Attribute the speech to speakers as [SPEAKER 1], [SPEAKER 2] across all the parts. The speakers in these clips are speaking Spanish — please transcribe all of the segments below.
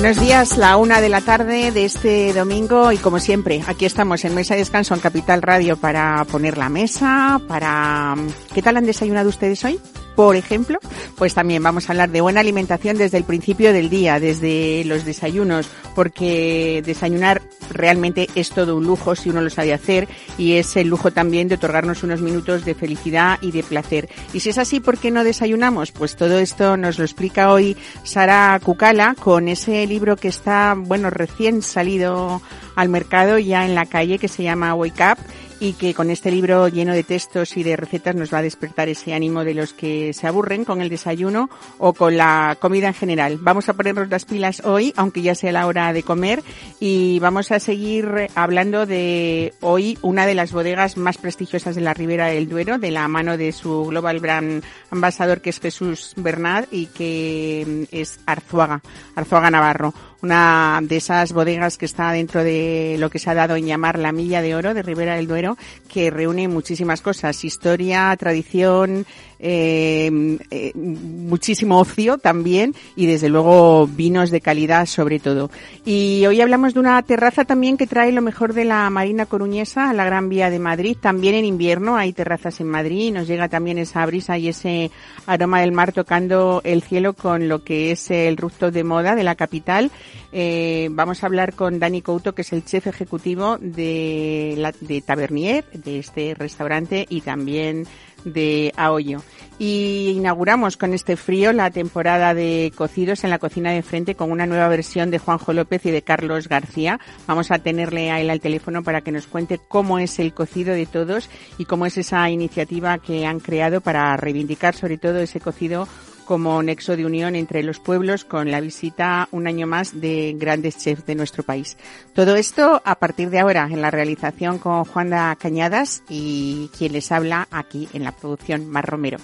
[SPEAKER 1] Buenos días, la una de la tarde de este domingo y como siempre, aquí estamos en Mesa de Descanso en Capital Radio para poner la mesa, para... ¿Qué tal han desayunado ustedes hoy? Por ejemplo, pues también vamos a hablar de buena alimentación desde el principio del día, desde los desayunos, porque desayunar realmente es todo un lujo si uno lo sabe hacer y es el lujo también de otorgarnos unos minutos de felicidad y de placer. Y si es así, ¿por qué no desayunamos? Pues todo esto nos lo explica hoy Sara Cucala con ese libro que está, bueno, recién salido al mercado ya en la calle que se llama Wake Up y que con este libro lleno de textos y de recetas nos va a despertar ese ánimo de los que se aburren con el desayuno o con la comida en general. Vamos a ponernos las pilas hoy, aunque ya sea la hora de comer, y vamos a seguir hablando de hoy una de las bodegas más prestigiosas de la Ribera del Duero, de la mano de su Global Brand Ambasador, que es Jesús Bernard y que es Arzuaga, Arzuaga Navarro una de esas bodegas que está dentro de lo que se ha dado en llamar la Milla de Oro de Ribera del Duero, que reúne muchísimas cosas, historia, tradición, eh, eh, muchísimo ocio también y desde luego vinos de calidad sobre todo. Y hoy hablamos de una terraza también que trae lo mejor de la Marina Coruñesa a la Gran Vía de Madrid. También en invierno hay terrazas en Madrid, nos llega también esa brisa y ese aroma del mar tocando el cielo con lo que es el rooftop de moda de la capital. Eh, vamos a hablar con Dani Couto, que es el chef ejecutivo de, la, de Tabernier, de este restaurante, y también de Aollo. Y inauguramos con este frío la temporada de cocidos en la cocina de frente con una nueva versión de Juanjo López y de Carlos García. Vamos a tenerle a él al teléfono para que nos cuente cómo es el cocido de todos y cómo es esa iniciativa que han creado para reivindicar sobre todo ese cocido como nexo de unión entre los pueblos con la visita un año más de grandes chefs de nuestro país. Todo esto a partir de ahora en la realización con Juanda Cañadas y quien les habla aquí en la producción Mar Romero.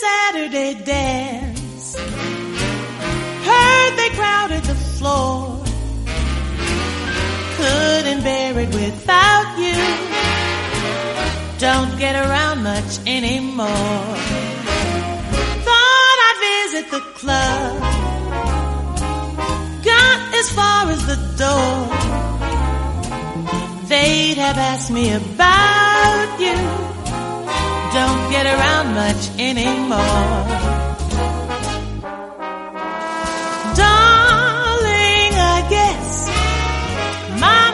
[SPEAKER 1] Saturday dance. Heard they crowded the floor. Couldn't bear it without you. Don't get around much anymore. Thought I'd visit the club. Got as far as the door. They'd have asked me about you. Don't get around much anymore.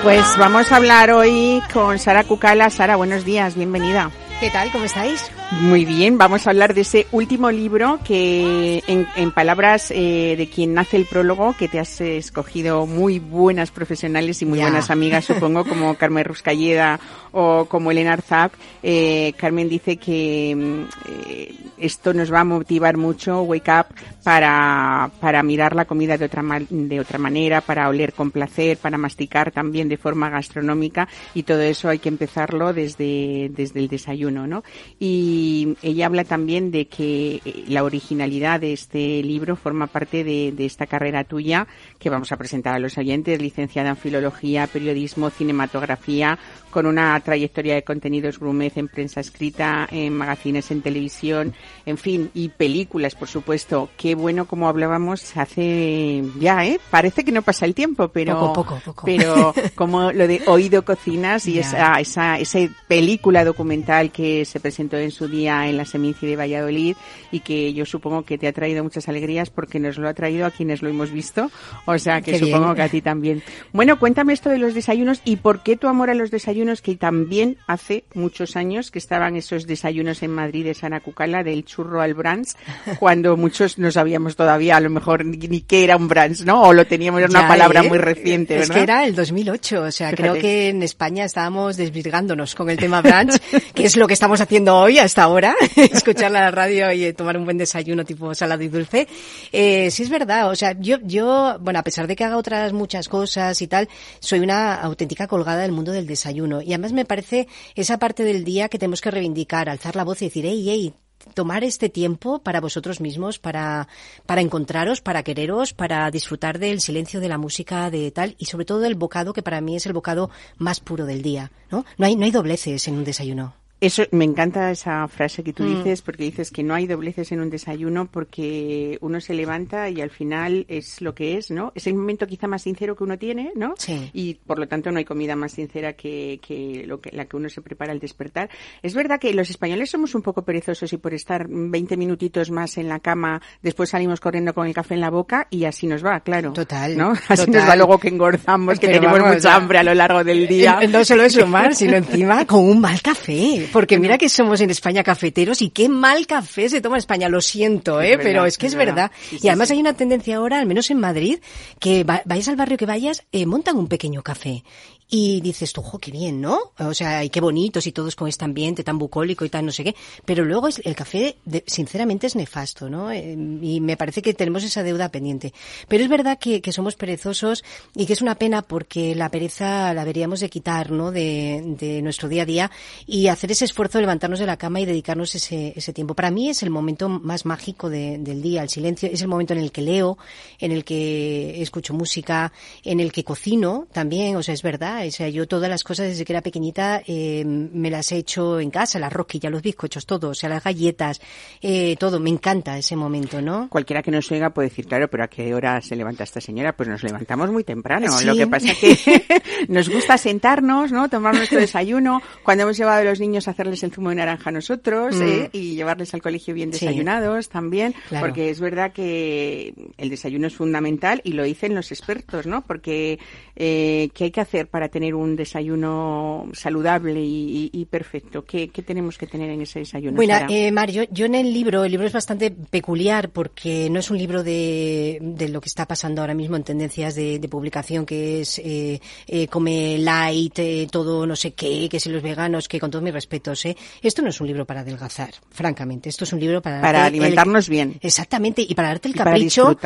[SPEAKER 1] Pues vamos a hablar hoy con Sara Cucala. Sara, buenos días, bienvenida.
[SPEAKER 2] ¿Qué tal? ¿Cómo estáis?
[SPEAKER 1] Muy bien, vamos a hablar de ese último libro que, en, palabras eh, de quien nace el prólogo, que te has escogido muy buenas profesionales y muy buenas amigas, supongo, como Carmen Ruscalleda o como Elena Arzab. Eh, Carmen dice que mm, eh, esto nos va a motivar mucho, Wake Up, para, para mirar la comida de otra, de otra manera, para oler con placer, para masticar también de forma gastronómica y todo eso hay que empezarlo desde, desde el desayuno, ¿no? Y ella habla también de que eh, la originalidad de este libro forma parte de, de esta carrera tuya que vamos a presentar a los oyentes, licenciada en Filología, Periodismo, Cinematografía, con una trayectoria de contenidos gourmet en prensa escrita, en magazines, en televisión, en fin, y películas, por supuesto. Qué bueno, como hablábamos hace ya, ¿eh? Parece que no pasa el tiempo, pero,
[SPEAKER 2] poco, poco, poco.
[SPEAKER 1] pero como lo de Oído Cocinas y esa, esa, esa película documental que se presentó en su día en la Seminci de Valladolid y que yo supongo que te ha traído muchas alegrías porque nos lo ha traído a quienes lo hemos visto. O sea que supongo que a ti también. Bueno, cuéntame esto de los desayunos y por qué tu amor a los desayunos que también hace muchos años que estaban esos desayunos en Madrid de Sana Cucala del churro al brans, cuando muchos no sabíamos todavía a lo mejor ni, qué era un brans, ¿no? O lo teníamos, era una palabra ¿eh? muy reciente, ¿verdad?
[SPEAKER 2] Es que era el 2008, o sea, creo que en España estábamos desvirgándonos con el tema brunch, que es lo que estamos haciendo hoy a esta esta hora, escuchar la radio y tomar un buen desayuno tipo salado y dulce. Eh, sí es verdad, o sea, yo, yo, bueno, a pesar de que haga otras muchas cosas y tal, soy una auténtica colgada del mundo del desayuno. Y además me parece esa parte del día que tenemos que reivindicar, alzar la voz y decir, hey, hey, tomar este tiempo para vosotros mismos, para, para encontraros, para quereros, para disfrutar del silencio de la música, de tal, y sobre todo del bocado que para mí es el bocado más puro del día, ¿no? No hay, no hay dobleces en un desayuno.
[SPEAKER 1] Eso, me encanta esa frase que tú mm. dices, porque dices que no hay dobleces en un desayuno porque uno se levanta y al final es lo que es, ¿no? Es el momento quizá más sincero que uno tiene, ¿no?
[SPEAKER 2] Sí.
[SPEAKER 1] Y por lo tanto no hay comida más sincera que, que, lo que la que uno se prepara al despertar. Es verdad que los españoles somos un poco perezosos y por estar 20 minutitos más en la cama, después salimos corriendo con el café en la boca y así nos va, claro.
[SPEAKER 2] Total.
[SPEAKER 1] ¿no? Así nos va luego que engordamos, que tenemos mucha hambre a lo largo del día.
[SPEAKER 2] No solo eso, Mar, sino encima con un mal café. Porque mira que somos en España cafeteros y qué mal café se toma en España. Lo siento, ¿eh? pero es que es, verdad. y además hay una tendencia ahora, al menos en Madrid, que vayas al barrio que vayas, eh, montan un pequeño café y dices tú, jo, qué bien, ¿no? O sea, y qué bonitos y todos con este ambiente tan bucólico y tan no sé qué. Pero luego el café, sinceramente, es nefasto, ¿no? Eh, y me parece que tenemos esa deuda pendiente. Pero es verdad que, somos perezosos y que es una pena porque la pereza la deberíamos de quitar, ¿no? De, de nuestro día a día y hacer ese esfuerzo de levantarnos de la cama y dedicarnos ese, ese tiempo. Para mí es el momento más mágico de, del día, el silencio. Es el momento en el que leo, en el que escucho música, en el que cocino también, o sea, es verdad o sea, yo todas las cosas desde que era pequeñita eh, me las he hecho en casa, las rosquillas, los bizcochos, todo, o sea, las galletas, eh, todo. Me encanta ese momento, ¿no?
[SPEAKER 1] Cualquiera que nos oiga puede decir, claro, pero ¿a qué hora se levanta esta señora? Pues nos levantamos muy temprano. Lo que pasa es que nos gusta sentarnos, ¿no? Tomar nuestro desayuno. Cuando hemos llevado a los niños a hacerles el zumo de naranja nosotros, mm. ¿eh? Y llevarles al colegio bien desayunados también. Porque es verdad que el desayuno es fundamental y lo dicen los expertos, ¿no? Porque, ¿qué hay que hacer para tener un desayuno saludable y, perfecto? ¿Qué, tenemos que tener en ese desayuno?
[SPEAKER 2] Bueno, eh, Mario, yo en el libro, el libro es bastante peculiar porque no es un libro de, de lo que está pasando ahora mismo en tendencias de, publicación, que es eh, eh, come light, eh, todo no sé qué, que si los veganos, que con todos mis respetos. Esto no es un libro para adelgazar, francamente. Esto es un libro para...
[SPEAKER 1] Para alimentarnos bien.
[SPEAKER 2] Exactamente, y para darte el capricho.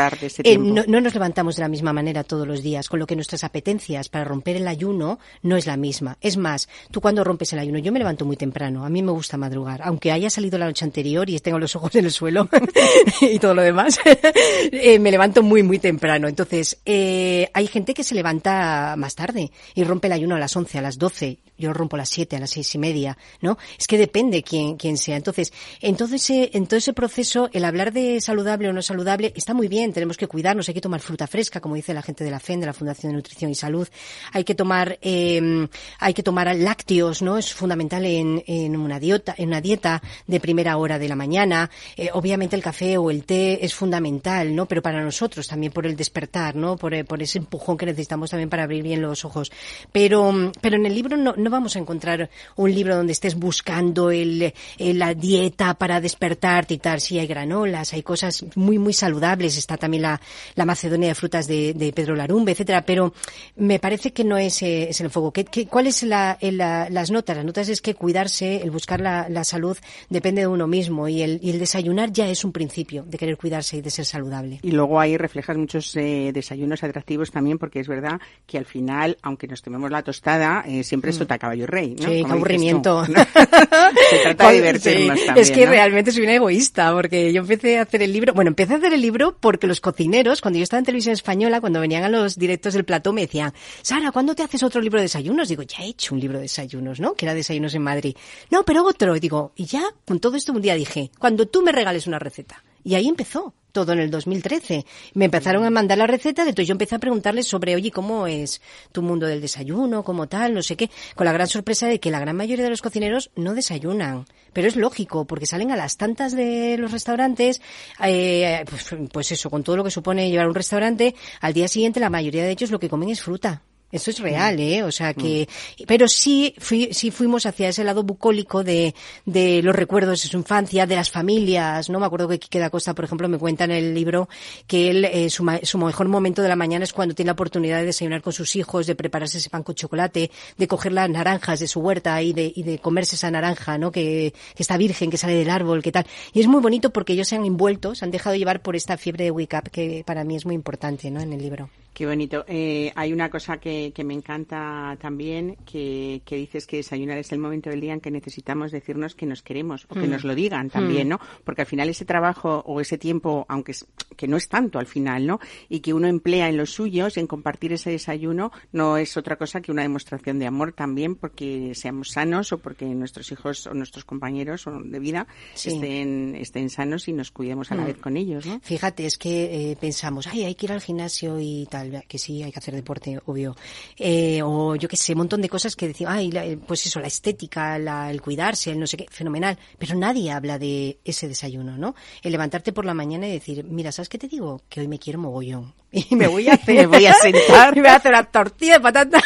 [SPEAKER 2] no, no nos levantamos de la misma manera todos los días, con lo que nuestras apetencias para romper el ayuno no es la misma. Es más, tú cuando rompes el ayuno, yo me levanto muy temprano, a mí me gusta madrugar, aunque haya salido la noche anterior y tengo los ojos en el suelo y todo lo demás, eh, me levanto muy, muy temprano. Entonces, eh, hay gente que se levanta más tarde y rompe el ayuno a las 11, a las 12 yo rompo a las siete, a las seis y media, ¿no? Es que depende quién, quién sea. Entonces, en todo, ese, en todo ese proceso, el hablar de saludable o no saludable está muy bien, tenemos que cuidarnos, hay que tomar fruta fresca, como dice la gente de la FEN, de la Fundación de Nutrición y Salud, hay que tomar, eh, hay que tomar lácteos, ¿no? Es fundamental en, en, una dieta, en una dieta de primera hora de la mañana. Eh, obviamente el café o el té es fundamental, ¿no? Pero para nosotros también por el despertar, ¿no? Por, por ese empujón que necesitamos también para abrir bien los ojos. Pero, pero en el libro no, no vamos a encontrar un libro donde estés buscando el, la dieta para despertarte y tal. Sí, hay granolas, hay cosas muy, muy saludables. Está también la, la Macedonia de frutas de, de, Pedro Larumbe, etcétera. Pero me parece que no es, eh, es el fuego. ¿Qué, qué, cuál es la, la, las notas? Las notas es que cuidarse, el buscar la, la salud depende de uno mismo y el, y el desayunar ya es un principio de querer cuidarse y de ser saludable.
[SPEAKER 1] Y luego ahí reflejas muchos eh, desayunos atractivos también porque es verdad que al final, aunque nos tomemos la tostada, eh, siempre mm. esto caballo rey, ¿no?
[SPEAKER 2] Sí, qué aburrimiento.
[SPEAKER 1] Se trata de divertirnos también,
[SPEAKER 2] Es que realmente soy una egoísta, porque yo empecé a hacer el libro, bueno, empecé a hacer el libro porque los cocineros, cuando yo estaba en televisión española, cuando venían a los directos del plató, me decían, Sara, ¿cuándo te haces otro libro de desayunos? Digo, ya he hecho un libro de desayunos, ¿no? Que era desayunos en Madrid. No, pero otro. Y digo, y ya, con todo esto un día dije, cuando tú me regales una receta. Y ahí empezó todo en el 2013. Me empezaron a mandar la receta, entonces yo empecé a preguntarles sobre, oye, ¿cómo es tu mundo del desayuno? ¿Cómo tal? No sé qué. Con la gran sorpresa de que la gran mayoría de los cocineros no desayunan. Pero es lógico, porque salen a las tantas de los restaurantes, eh, pues, pues eso, con todo lo que supone llevar un restaurante, al día siguiente la mayoría de ellos lo que comen es fruta Eso es real, ¿eh? O sea que, pero sí, fui, sí fuimos hacia ese lado bucólico de, de los recuerdos de su infancia, de las familias, ¿no? Me acuerdo que Quique da Costa, por ejemplo, me cuenta en el libro que él, eh, su, su mejor momento de la mañana es cuando tiene la oportunidad de desayunar con sus hijos, de prepararse ese pan con chocolate, de coger las naranjas de su huerta y de, y de comerse esa naranja, ¿no? Que, que está virgen, que sale del árbol, que tal. Y es muy bonito porque ellos se han envuelto, se han dejado llevar por esta fiebre de wake up que para mí es muy importante, ¿no? En el libro.
[SPEAKER 1] Qué bonito. Eh, hay una cosa que, que, me encanta también, que, que, dices que desayunar es el momento del día en que necesitamos decirnos que nos queremos o que mm. nos lo digan también, mm. ¿no? Porque al final ese trabajo o ese tiempo, aunque es, que no es tanto al final, ¿no? Y que uno emplea en los suyos, en compartir ese desayuno, no es otra cosa que una demostración de amor también porque seamos sanos o porque nuestros hijos o nuestros compañeros de vida estén, estén sanos y nos cuidemos a la mm. vez con ellos, ¿no?
[SPEAKER 2] Fíjate, es que eh, pensamos, ay, hay que ir al gimnasio y tal que sí, hay que hacer deporte, obvio. Eh, o yo qué sé, un montón de cosas que decimos, ay, pues eso, la estética, el cuidarse, el no sé qué, fenomenal. Pero nadie habla de ese desayuno, ¿no? El levantarte por la mañana y decir, mira, ¿sabes qué te digo? Que hoy me quiero mogollón. Y me voy a hacer, me voy a sentar. y me voy a hacer una tortilla de patata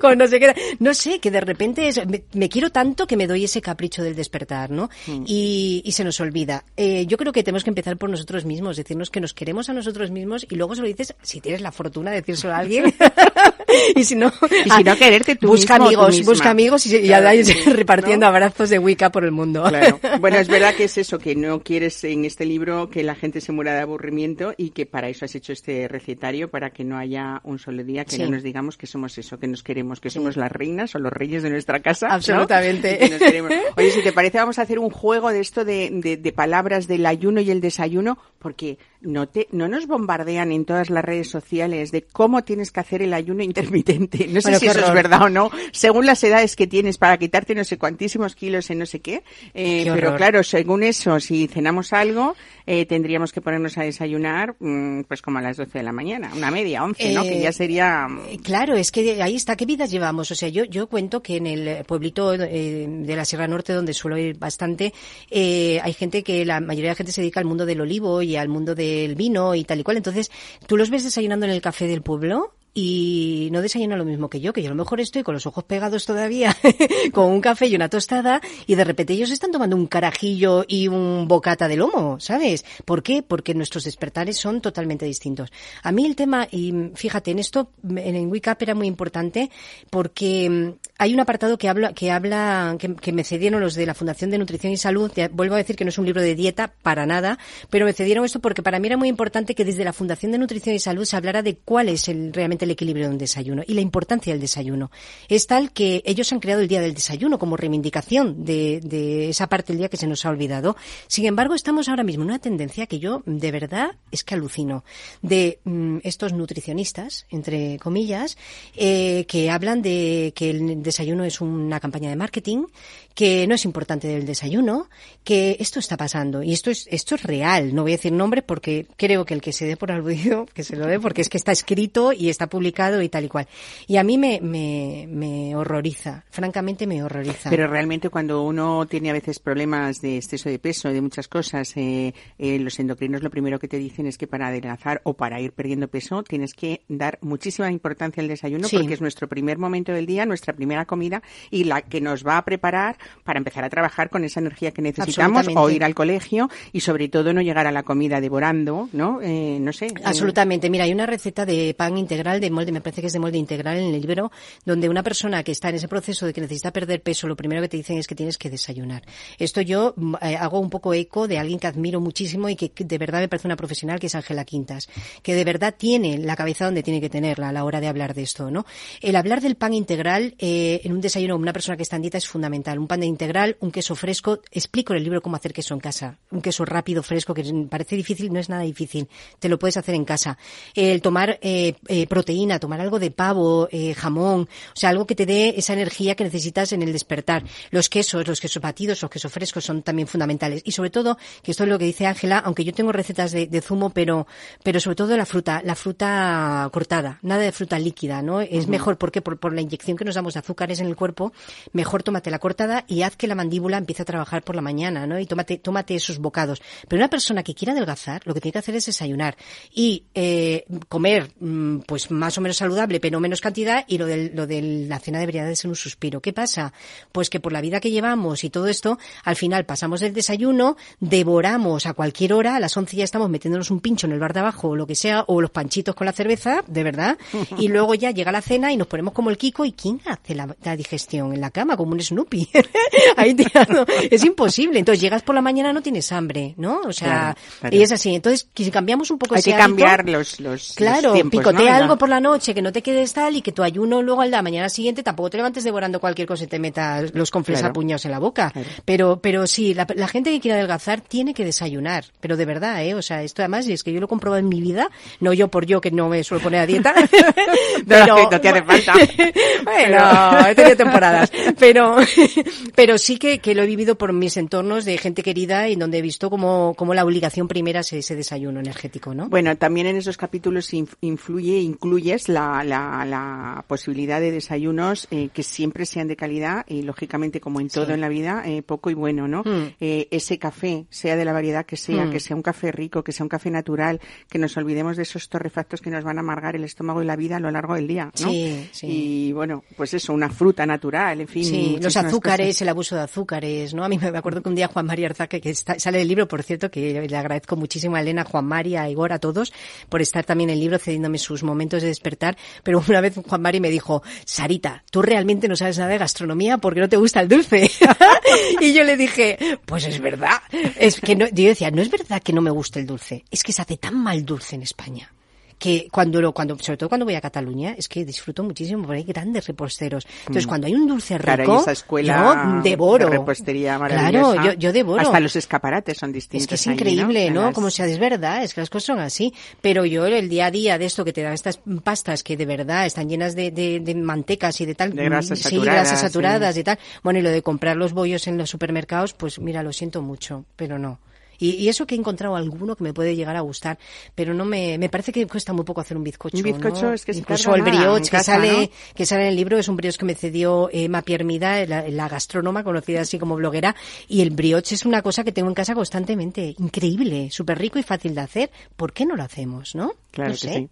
[SPEAKER 2] con no sé qué. No sé, que de repente es, me, quiero tanto que me doy ese capricho del despertar, ¿no? Mm. Y, y, se nos olvida. Eh, yo creo que tenemos que empezar por nosotros mismos, decirnos que nos queremos a nosotros mismos y luego se lo dices si tienes la fortuna de decírselo a alguien. y si no,
[SPEAKER 1] y si no quererte tú
[SPEAKER 2] busca amigos, busca amigos y, ya repartiendo abrazos de Wicca por el mundo.
[SPEAKER 1] Claro. Bueno, es verdad que es eso, que no quieres en este libro que la gente se muera de aburrimiento y que para eso has hecho este recetario, para que no haya un solo día que no nos digamos que somos eso, que nos queremos, que somos las reinas o los reyes de nuestra casa.
[SPEAKER 2] Absolutamente.
[SPEAKER 1] Oye, si te parece, vamos a hacer un juego de esto de, de, de palabras del ayuno y el desayuno, porque no, te, no nos bombardean en todas las redes sociales de cómo tienes que hacer el ayuno intermitente. No sé si eso es verdad o no, según las edades que tienes para quitarte no sé cuantísimos kilos en no sé qué. Eh, pero claro, según eso, si cenamos algo, eh, tendríamos que ponernos a desayunar mm, pues como a las 12 de la mañana, una media, 11, ¿no? Que ya eh, sería...
[SPEAKER 2] Mm, claro, es que ahí está, ¿qué vidas llevamos? O sea, yo, yo cuento que en el pueblito de la Sierra Norte, donde suelo ir bastante, hay gente que, la mayoría de la gente se dedica al mundo del olivo y al mundo de el vino y tal y cual. Entonces, tú los ves desayunando en el café del pueblo y no desayuna lo mismo que yo, que yo a lo mejor estoy con los ojos pegados todavía con un café y una tostada y de repente ellos están tomando un carajillo y un bocata de lomo, ¿sabes? ¿Por qué? Porque nuestros despertares son totalmente distintos. A mí el tema, y fíjate, en esto, en Wake Up era muy importante porque mm, hay un apartado que habla, que habla, que, me cedieron los de la Fundación de Nutrición y Salud, vuelvo a decir que no es un libro de dieta para nada, pero me cedieron esto porque para mí era muy importante que desde la Fundación de Nutrición y Salud se hablara de cuál es el, realmente el equilibrio de un desayuno y la importancia del desayuno. Es tal que ellos han creado el día del desayuno como reivindicación de, esa parte del día que se nos ha olvidado. Sin embargo, estamos ahora mismo en una tendencia que yo de verdad es que alucino de mm, estos nutricionistas, entre comillas, eh, que hablan de que el desayuno es una campaña de marketing, que no es importante el desayuno, que esto está pasando y esto es esto es real. No voy a decir nombre porque creo que el que se dé por aludido que se lo dé porque es que está escrito y está publicado y tal y cual. Y a mí me, me, me horroriza, francamente me horroriza.
[SPEAKER 1] Pero realmente cuando uno tiene a veces problemas de exceso de peso, de muchas cosas, eh, eh, los endocrinos lo primero que te dicen es que para adelgazar o para ir perdiendo peso tienes que dar muchísima importancia al desayuno porque es nuestro primer momento del día, nuestra primera comida y la que nos va a preparar para empezar a trabajar con esa energía que necesitamos o ir al colegio y sobre todo no llegar a la comida devorando, ¿no? Eh, no sé.
[SPEAKER 2] Absolutamente. Mira, hay una receta de pan integral de molde, me parece que es de molde integral en el libro, donde una persona que está en ese proceso de que necesita perder peso, lo primero que te dicen es que tienes que desayunar. Esto yo mm, eh, hago un poco eco de alguien que admiro muchísimo y que de verdad me parece una profesional, que es Ángela Quintas, que de verdad tiene la cabeza donde tiene que tenerla a la hora de hablar de esto, ¿no? El hablar del pan integral eh, en un desayuno una persona que está en dieta es fundamental. Un pan de integral, un queso fresco. Explico en el libro cómo hacer queso en casa. Un queso rápido, fresco, que parece difícil, no es nada difícil. Te lo puedes hacer en casa. El tomar eh, eh, proteína, tomar algo de pavo, eh, jamón, o sea, algo que te dé esa energía que necesitas en el despertar. Los quesos, los quesos batidos, los quesos frescos son también fundamentales. Y sobre todo, que esto es lo que dice Ángela, aunque yo tengo recetas de, de, zumo, pero, pero sobre todo la fruta, la fruta cortada, nada de fruta líquida, ¿no? Es mejor porque por, por la inyección que nos damos de azúcares en el cuerpo, mejor tómate la cortada y haz que la mandíbula empiece a trabajar por la mañana, ¿no? Y tómate, tómate esos bocados. Pero una persona que quiera adelgazar, lo que tiene que hacer es desayunar y eh, comer, mm, pues más o menos saludable, pero menos cantidad, y lo de, lo de la cena debería de ser un suspiro. ¿Qué pasa? Pues que por la vida que llevamos y todo esto, al final pasamos del desayuno, devoramos a cualquier hora, a las 11 ya estamos metiéndonos un pincho en el bar de abajo o lo que sea, o los panchitos con la cerveza, de verdad, y luego ya llega la cena y nos ponemos como el Kiko, ¿y quién hace la, digestión? En la cama, como un Snoopy. Ahí tirado. Es imposible. Entonces llegas por la mañana, no tienes hambre, ¿no? O sea, y es así. Entonces, si cambiamos un poco
[SPEAKER 1] Hay que cambiar los, los,
[SPEAKER 2] Claro,
[SPEAKER 1] tiempos,
[SPEAKER 2] picotea algo por la noche, que no te quedes tal y que tu ayuno luego al la mañana siguiente tampoco te levantes devorando cualquier cosa y te metas los confles a puños en la boca. Pero, pero sí, la, gente que quiere adelgazar tiene que desayunar. Pero de verdad, ¿eh? O sea, esto además es que yo lo he comprobado en mi vida, no yo por yo que no me suelo poner a dieta.
[SPEAKER 1] pero, no te hace falta.
[SPEAKER 2] bueno, he tenido temporadas. Pero, pero sí que, que lo he vivido por mis entornos de gente querida y donde he visto como, como la obligación primera es ese desayuno energético, ¿no?
[SPEAKER 1] Bueno, también en esos capítulos influye, incluyes la, la, la posibilidad de desayunos eh, que siempre sean de calidad y lógicamente como en todo en la vida, eh, poco y bueno, ¿no? Mm. Eh, ese café, sea de la variedad que sea, mm. que sea un café rico, que sea un café natural, que nos olvidemos de esos torrefactos que nos van a amargar el estómago y la vida a lo largo del día, ¿no?
[SPEAKER 2] Sí, sí.
[SPEAKER 1] Y bueno, pues eso, una fruta natural, en fin.
[SPEAKER 2] Sí, los azúcares, el abuso de azúcares, ¿no? A mí me acuerdo que un día Juan María Arzaque, que sale el libro, por cierto, que le agradezco muchísimo a Elena, Juan María, a Igor, a todos, por estar también en el libro cediéndome sus momentos de despertar, pero una vez Juan María me dijo, Sarita, tú realmente no sabes nada de gastronomía porque no te gusta el dulce. y yo le dije, pues es verdad. Es que no, yo decía, no es verdad que no me guste el dulce, es que se hace tan mal dulce en España que cuando lo, cuando, sobre todo cuando voy a Cataluña, es que disfruto muchísimo porque hay grandes reposteros. Entonces, mm. cuando hay un dulce rico,
[SPEAKER 1] esa escuela
[SPEAKER 2] yo devoro.
[SPEAKER 1] De repostería
[SPEAKER 2] Claro, yo, yo devoro.
[SPEAKER 1] Hasta los escaparates son distintos.
[SPEAKER 2] Es que es increíble, ¿no? Como sea, es verdad, es que las cosas son así. Pero yo el día a día de esto que te dan estas pastas que de verdad están llenas de, de, de mantecas y de tal,
[SPEAKER 1] de grasas
[SPEAKER 2] sí,
[SPEAKER 1] saturadas,
[SPEAKER 2] grasas saturadas y tal. Bueno, y lo de comprar los bollos en los supermercados, pues mira, lo siento mucho, pero no. Y, eso que he encontrado alguno que me puede llegar a gustar, pero no me, me parece que cuesta muy poco hacer un bizcocho.
[SPEAKER 1] Un bizcocho es que
[SPEAKER 2] Incluso el brioche que sale, que sale en el libro es un brioche que me cedió Emma Piermida, la, la gastrónoma conocida así como bloguera, y el brioche es una cosa que tengo en casa constantemente. Increíble, súper rico y fácil de hacer. ¿Por qué no lo hacemos, no?
[SPEAKER 1] Claro que sí.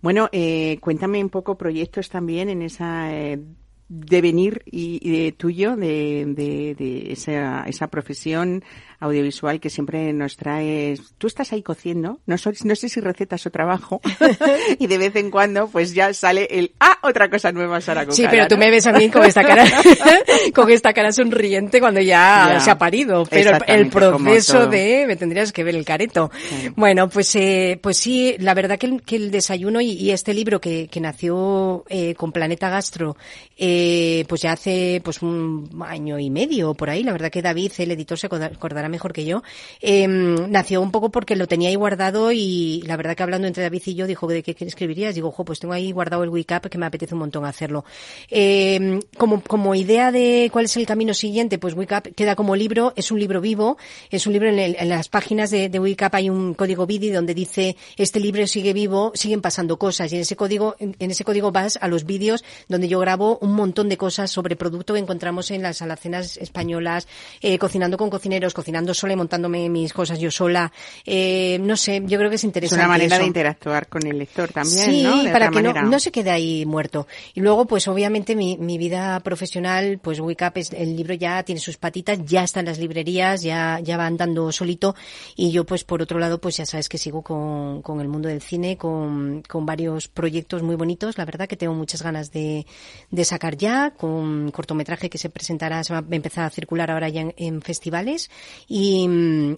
[SPEAKER 1] Bueno, eh, cuéntame un poco proyectos también en esa eh, devenir y, y tuyo de, de, de esa, esa profesión audiovisual que siempre nos traes. Tú estás ahí cociendo, no, no sé si recetas o trabajo, y de vez en cuando pues ya sale el, ah, otra cosa nueva, Sara
[SPEAKER 2] Sí, pero tú me ves a mí con esta cara, con esta cara sonriente cuando ya, se ha parido. Pero el proceso de, me tendrías que ver el careto. Bueno, pues, eh, pues sí, la verdad que el, que el desayuno y, este libro que, que nació eh, con Planeta Gastro, eh, pues ya hace pues un año y medio por ahí, la verdad que David, el editor, se acordará mejor que yo, eh, nació un poco porque lo tenía ahí guardado y la verdad que hablando entre David y yo dijo, ¿de qué escribirías? Digo, ojo, pues tengo ahí guardado el WeCap que me apetece un montón hacerlo. Eh, como, como idea de cuál es el camino siguiente, pues WeCap queda como libro, es un libro vivo, es un libro en, en las páginas de, de WeCap hay un código BIDI donde dice, este libro sigue vivo, siguen pasando cosas y en ese código, en, en ese código vas a los vídeos donde yo grabo un montón de cosas sobre producto que encontramos en las alacenas españolas, eh, cocinando con cocineros, cocinando sola y montándome mis cosas yo sola. Eh, no sé, yo creo que es interesante.
[SPEAKER 1] Es una manera
[SPEAKER 2] de
[SPEAKER 1] interactuar con el lector también,
[SPEAKER 2] sí,
[SPEAKER 1] ¿no?
[SPEAKER 2] para que no, no, se quede ahí muerto. Y luego, pues obviamente mi, mi vida profesional, pues Wake Up, es, el libro ya tiene sus patitas, ya está en las librerías, ya, ya va andando solito. Y yo, pues por otro lado, pues ya sabes que sigo con, con el mundo del cine, con, con varios proyectos muy bonitos. La verdad que tengo muchas ganas de, de sacar ya, con cortometraje que se presentará, se va a empezar a circular ahora ya en, en festivales y,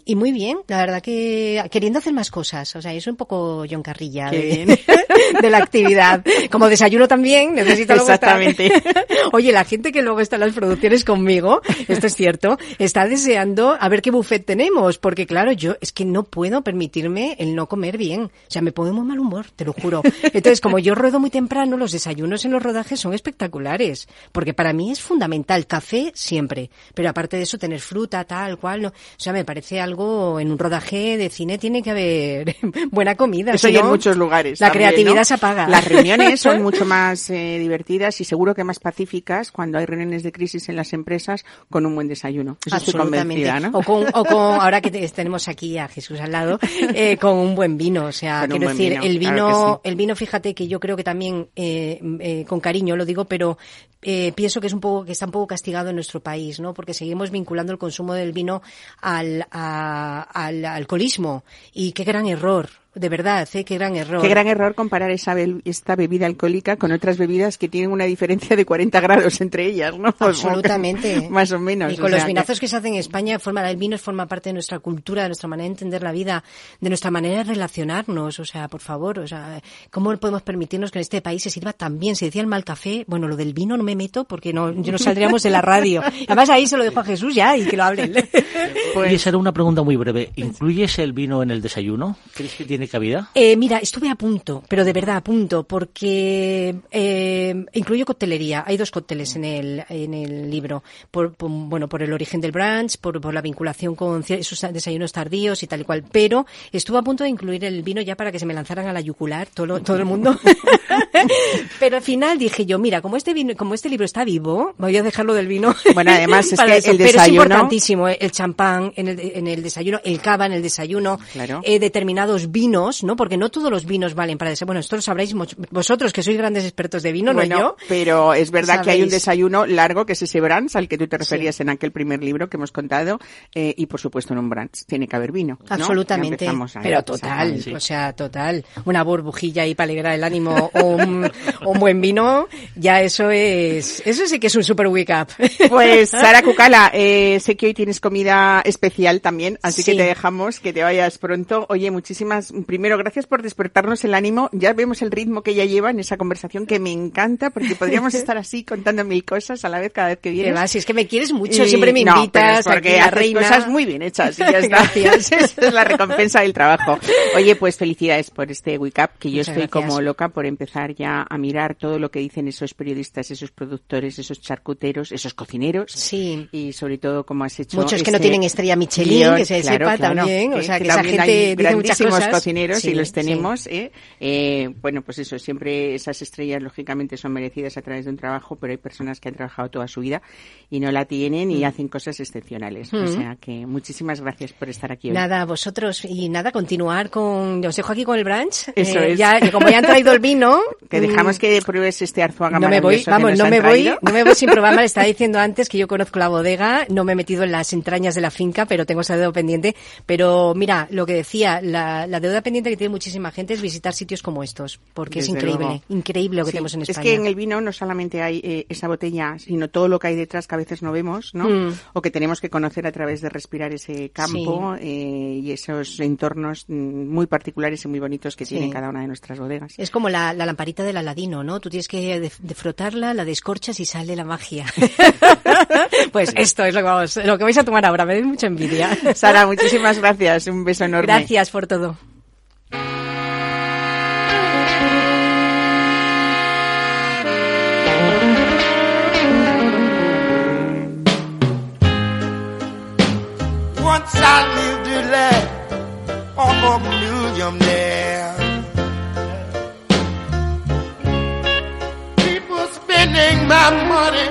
[SPEAKER 2] y, muy bien, la verdad que queriendo hacer más cosas. O sea, es un poco John Carrilla de, de, la actividad. Como desayuno también, necesito
[SPEAKER 1] Exactamente.
[SPEAKER 2] Oye, la gente que luego está en las producciones conmigo, esto es cierto, está deseando a ver qué buffet tenemos, porque claro, yo es que no puedo permitirme el no comer bien. O sea, me pongo muy mal humor, te lo juro. Entonces, como yo ruedo muy temprano, los desayunos en los rodajes son espectaculares, porque para mí es fundamental café siempre, pero aparte de eso tener fruta, tal cual, no sea, me parece algo en un rodaje de cine tiene que haber buena comida.
[SPEAKER 1] Eso hay en muchos lugares.
[SPEAKER 2] La creatividad se apaga.
[SPEAKER 1] Las reuniones son mucho más eh, divertidas y seguro que más pacíficas cuando hay reuniones de crisis en las empresas con un buen desayuno. Eso estoy convencida, ¿no?
[SPEAKER 2] O con, o con ahora que tenemos aquí a Jesús al lado, eh, con un buen vino. O sea, quiero decir, el vino, el vino, fíjate que yo creo que también, eh, con cariño lo digo, pero eh, pienso que es un poco que está un poco castigado en nuestro país, ¿no? Porque seguimos vinculando el consumo del vino al, al alcoholismo y qué gran error. De verdad, ¿eh? qué gran error.
[SPEAKER 1] Qué gran error comparar esa esta bebida alcohólica con otras bebidas que tienen una diferencia de 40 grados entre ellas, ¿no?
[SPEAKER 2] Absolutamente.
[SPEAKER 1] Más o menos.
[SPEAKER 2] Y con los vinazos que... se hacen en España, forma, el vino forma parte de nuestra cultura, de nuestra manera de entender la vida, de nuestra manera de relacionarnos. O sea, por favor, o sea, ¿cómo podemos permitirnos que en este país se sirva tan bien? Se decía el mal café, bueno, lo del vino no me meto porque no, yo no saldríamos de la radio. Además ahí se lo dejo a Jesús ya y que lo hablen.
[SPEAKER 3] Pues... Y esa era una pregunta muy breve. ¿Incluyes el vino en el desayuno? ¿Crees que tiene cabida?
[SPEAKER 2] Eh, mira, estuve a punto, pero de verdad a punto, porque eh, incluyo coctelería. Hay dos cócteles en el, en el libro. Por, bueno, por el origen del brunch, por, por la vinculación con esos desayunos tardíos y tal y cual. Pero estuve a punto de incluir el vino ya para que se me lanzaran a la yucular todo, todo el mundo. pero al final dije yo, mira, como este vino, como este libro está vivo, voy a dejarlo del vino.
[SPEAKER 1] Bueno, además es que el
[SPEAKER 2] desayuno... Pero es importantísimo eh, el champán en el, en el desayuno, el cava en el desayuno, claro. eh, determinados vinos, ¿no? Porque no todos los vinos valen para desayuno. Bueno, esto lo sabréis vosotros, que sois grandes expertos de vino, no yo.
[SPEAKER 1] Pero es verdad que hay un desayuno largo, que es ese brunch al que tú te referías en aquel primer libro que hemos contado, eh, y por supuesto en un brunch tiene que haber vino. ¿no?
[SPEAKER 2] Absolutamente. Pero total, o sea, total. Una burbujilla ahí para alegrar el ánimo o un, un buen vino, ya eso es, eso sí que es un super wake up.
[SPEAKER 1] Pues Sara Cucala, eh, sé que hoy tienes comida especial también, así que te dejamos que te vayas pronto. Oye, muchísimas, primero gracias por despertarnos el ánimo. Ya vemos el ritmo que ella lleva en esa conversación que me encanta, porque podríamos estar así contando mil cosas a la vez cada vez que vienes.
[SPEAKER 2] Va, si es que me quieres mucho, siempre me invitas.
[SPEAKER 1] Porque a reina. cosas muy bien hechas y ya Gracias. Esa es la recompensa del trabajo. Oye, pues felicidades por este Wake Up, que yo estoy como loca por empezar ya a mirar todo lo que dicen esos periodistas, esos productores, esos charcuteros, esos cocineros.
[SPEAKER 2] Sí.
[SPEAKER 1] Y sobre todo como has hecho.
[SPEAKER 2] Muchos que no tienen estrella Michelin, que se sepa también. O sea, que, esa gente dice muchas cosas.
[SPEAKER 1] Cocineros y los tenemos. ¿eh? ¿eh? bueno, pues eso, siempre esas estrellas lógicamente son merecidas a través de un trabajo, pero hay personas que han trabajado toda su vida y no la tienen y mm. hacen cosas excepcionales. O mm. sea que muchísimas gracias por estar aquí hoy.
[SPEAKER 2] Nada, vosotros y nada, continuar con, os dejo aquí con el brunch. Eso eh, es. Ya, como ya han traído el vino.
[SPEAKER 1] que dejamos mm, que pruebes este Arzuaga
[SPEAKER 2] No me voy, vamos, no me voy, no me voy sin probar. Me estaba diciendo antes que yo conozco la bodega, no me he metido en las entrañas de la finca, pero tengo esa deuda pendiente. Pero mira, lo que decía, la, la deuda pendiente que tiene muchísima gente es visitar sitios como estos, porque es increíble, increíble lo que tenemos en España.
[SPEAKER 1] Es que en el vino no solamente hay eh, esa botella, sino todo lo que hay detrás que a veces no vemos, ¿no? Mm. O que tenemos que conocer a través de respirar ese campo eh, y esos entornos mm, muy particulares y muy bonitos que tienen cada una de nuestras bodegas.
[SPEAKER 2] Es como la, lamparita del aladino, ¿no? Tú tienes que de, frotarla, la descorchas y sale la magia. pues esto es lo que, vamos, lo que vais a tomar ahora. Me da mucha envidia.
[SPEAKER 1] Sara, muchísimas gracias. Un beso enorme.
[SPEAKER 2] Gracias por todo.
[SPEAKER 4] I lived a life of a millionaire. People spending my money,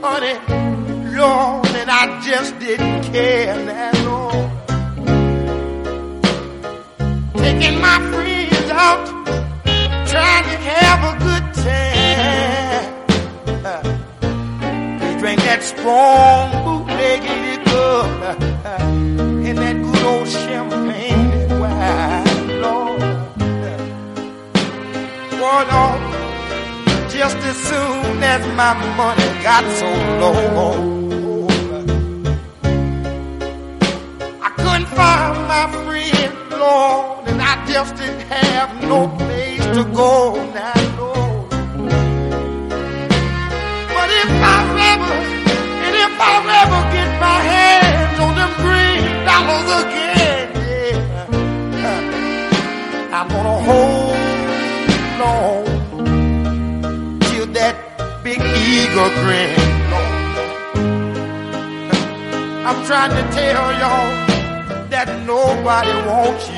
[SPEAKER 4] money, Lord, and I just didn't care that Lord. Taking my friends out, trying to have a good time. Drink that strong bootleg in that good old champagne and wine, Lord. Lord, oh, just as soon as my money got so low, I couldn't find my friend, Lord, and I just didn't have no place to go now, Lord. But if I ever and if I ever get my hands on them green dollars again, yeah, I'm gonna hold on till that big eagle grin. I'm trying to tell y'all that nobody wants you.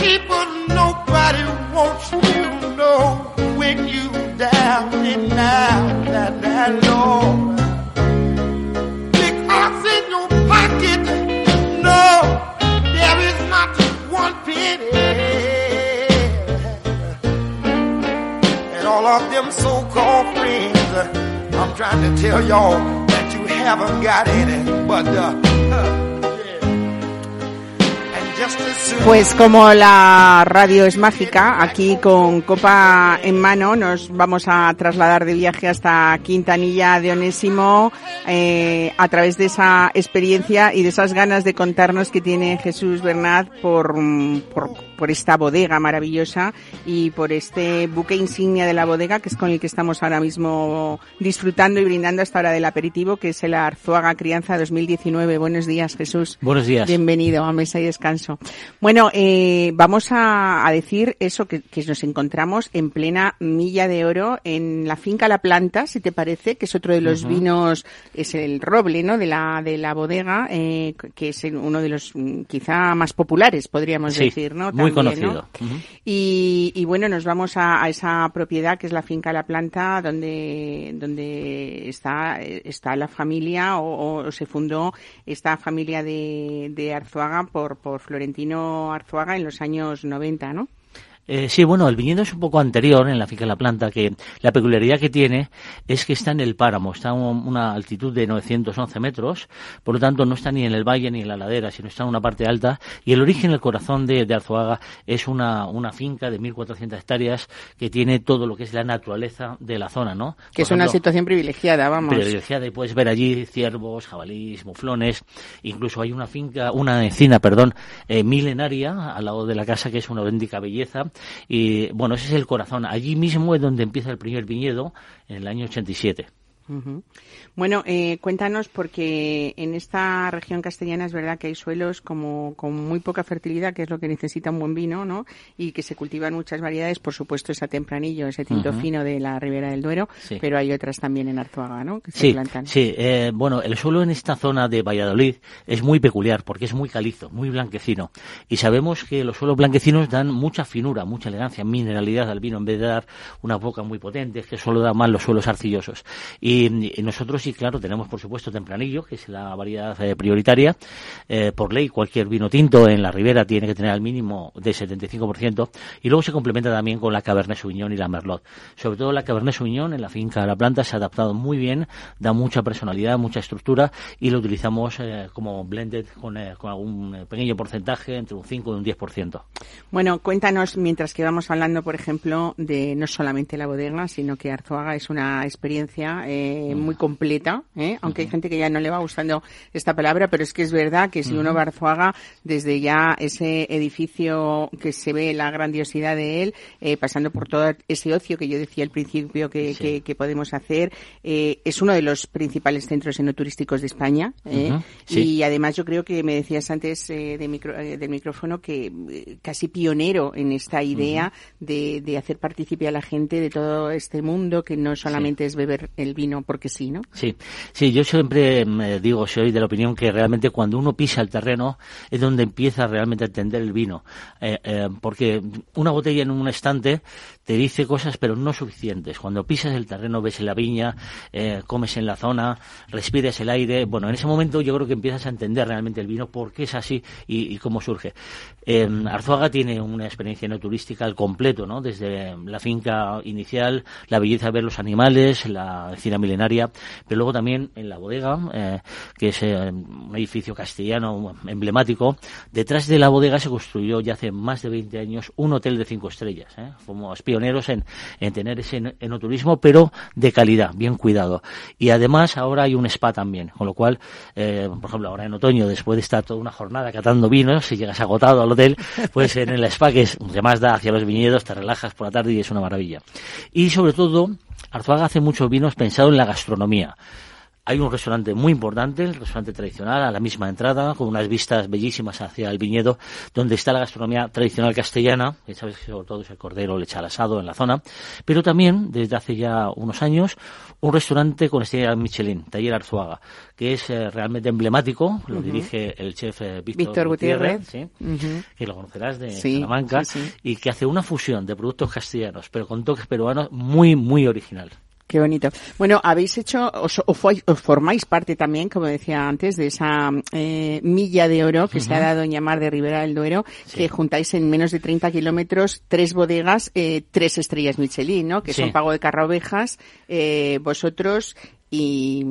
[SPEAKER 4] People, trying to tell y'all that you haven't got any, but uh,
[SPEAKER 1] Pues como la radio es mágica, aquí con copa en mano nos vamos a trasladar de viaje hasta Quintanilla de Onésimo eh, a través de esa experiencia y de esas ganas de contarnos que tiene Jesús Bernat por, por, por esta bodega maravillosa y por este buque insignia de la bodega que es con el que estamos ahora mismo disfrutando y brindando hasta ahora del aperitivo que es el Arzuaga Crianza 2019. Buenos días Jesús.
[SPEAKER 3] Buenos días.
[SPEAKER 1] Bienvenido a Mesa y Descanso. Bueno, eh, vamos a, a, decir eso, que, que, nos encontramos en plena milla de oro en la finca La Planta, si te parece, que es otro de los uh -huh. vinos, es el roble, ¿no? De la, de la bodega, eh, que es uno de los mm, quizá más populares, podríamos
[SPEAKER 3] sí,
[SPEAKER 1] decir, ¿no?
[SPEAKER 3] Muy
[SPEAKER 1] También,
[SPEAKER 3] conocido.
[SPEAKER 1] ¿no? Uh -huh. y, y, bueno, nos vamos a, a, esa propiedad que es la finca La Planta, donde, donde está, está la familia o, o se fundó esta familia de, de Arzuaga por, por Florentino Arzuaga en los años 90, ¿no?
[SPEAKER 3] Eh, sí, bueno, el viñedo es un poco anterior en la finca de la planta, que la peculiaridad que tiene es que está en el páramo, está a una altitud de 911 metros, por lo tanto no está ni en el valle ni en la ladera, sino está en una parte alta, y el origen, el corazón de, de Arzuaga es una, una finca de 1.400 hectáreas que tiene todo lo que es la naturaleza de la zona, ¿no?
[SPEAKER 1] Que por es ejemplo, una situación privilegiada, vamos.
[SPEAKER 3] Privilegiada, y puedes ver allí ciervos, jabalíes, muflones, incluso hay una finca, una encina, perdón, eh, milenaria al lado de la casa que es una auténtica belleza, y bueno, ese es el corazón. Allí mismo es donde empieza el primer viñedo, en el año 87.
[SPEAKER 1] Uh -huh. Bueno, eh, cuéntanos porque en esta región castellana es verdad que hay suelos como con muy poca fertilidad, que es lo que necesita un buen vino, ¿no? Y que se cultivan muchas variedades, por supuesto esa tempranillo, ese tinto uh -huh. fino de la Ribera del Duero, sí. pero hay otras también en Arzuaga, ¿no? Que
[SPEAKER 3] sí, sí. Eh, bueno, el suelo en esta zona de Valladolid es muy peculiar porque es muy calizo, muy blanquecino. Y sabemos que los suelos blanquecinos dan mucha finura, mucha elegancia, mineralidad al vino en vez de dar una boca muy potente, que solo da más los suelos arcillosos. Y y, nosotros sí, claro, tenemos por supuesto Tempranillo, que es la variedad eh, prioritaria. Eh, por ley, cualquier vino tinto en la ribera tiene que tener al mínimo de 75%. Y luego se complementa también con la Cabernet Sauvignon y la Merlot. Sobre todo la Cabernet Sauvignon en la finca de la planta se ha adaptado muy bien, da mucha personalidad, mucha estructura y lo utilizamos eh, como blended con, eh, con, algún pequeño porcentaje, entre un 5 y un 10%.
[SPEAKER 1] Bueno, cuéntanos, mientras que vamos hablando, por ejemplo, de no solamente la bodega, sino que Arzuaga es una experiencia muy completa, ¿eh? aunque hay gente que ya no le va gustando esta palabra, pero es que es verdad que si uno va a Arzuaga, desde ya ese edificio que se ve la grandiosidad de él, eh, pasando por todo ese ocio que yo decía al principio que, sí. que, que podemos hacer, eh, es uno de los principales centros enoturísticos de España. ¿eh? Uh -huh. sí. Y además yo creo que me decías antes eh, de micro, eh, del micrófono que eh, casi pionero en esta idea uh -huh. de, de, hacer partícipe a la gente de todo este mundo, que no solamente sí. es beber el vino porque sí, ¿no?
[SPEAKER 3] Sí, sí, yo siempre me digo, soy de la opinión que realmente cuando uno pisa el terreno es donde empieza realmente a entender el vino. Eh, eh, porque una botella en un estante te dice cosas pero no suficientes. Cuando pisas el terreno, ves la viña, eh, comes en la zona, respiras el aire, bueno, en ese momento yo creo que empiezas a entender realmente el vino, por qué es así y, y cómo surge. Eh, Arzuaga tiene una experiencia no turística al completo, ¿no? Desde la finca inicial, la belleza de ver los animales, la cina milenaria, pero luego también en la bodega, eh, que es eh, un edificio castellano emblemático. Detrás de la bodega se construyó ya hace más de 20 años un hotel de cinco estrellas. ¿eh? Fuimos pioneros en, en tener ese enoturismo, pero de calidad, bien cuidado. Y además ahora hay un spa también, con lo cual, eh, por ejemplo, ahora en otoño, después de estar toda una jornada catando vinos, si llegas agotado al hotel, pues en el spa, que es que más da hacia los viñedos, te relajas por la tarde y es una maravilla. Y sobre todo, Arzuaga hace muchos vinos pensado en la gastronomía hay un restaurante muy importante, el restaurante tradicional, a la misma entrada, con unas vistas bellísimas hacia el viñedo, donde está la gastronomía tradicional castellana, que sabes que sobre todo es el cordero leche al asado en la zona, pero también, desde hace ya unos años, un restaurante con estrella Michelin, Taller Arzuaga, que es eh, realmente emblemático, lo dirige el chef eh, Víctor, Gutiérrez, que lo conocerás de Salamanca, y que hace una fusión de productos castellanos, pero con toques peruanos muy, muy original.
[SPEAKER 1] Qué bonito. Bueno, habéis hecho, os, formáis parte también, como decía antes, de esa eh, milla de oro que se ha dado en llamar de Ribera del Duero, que juntáis en menos de 30 kilómetros tres bodegas, eh, tres estrellas Michelin, ¿no? Que son Pago de Carrovejas, eh, vosotros y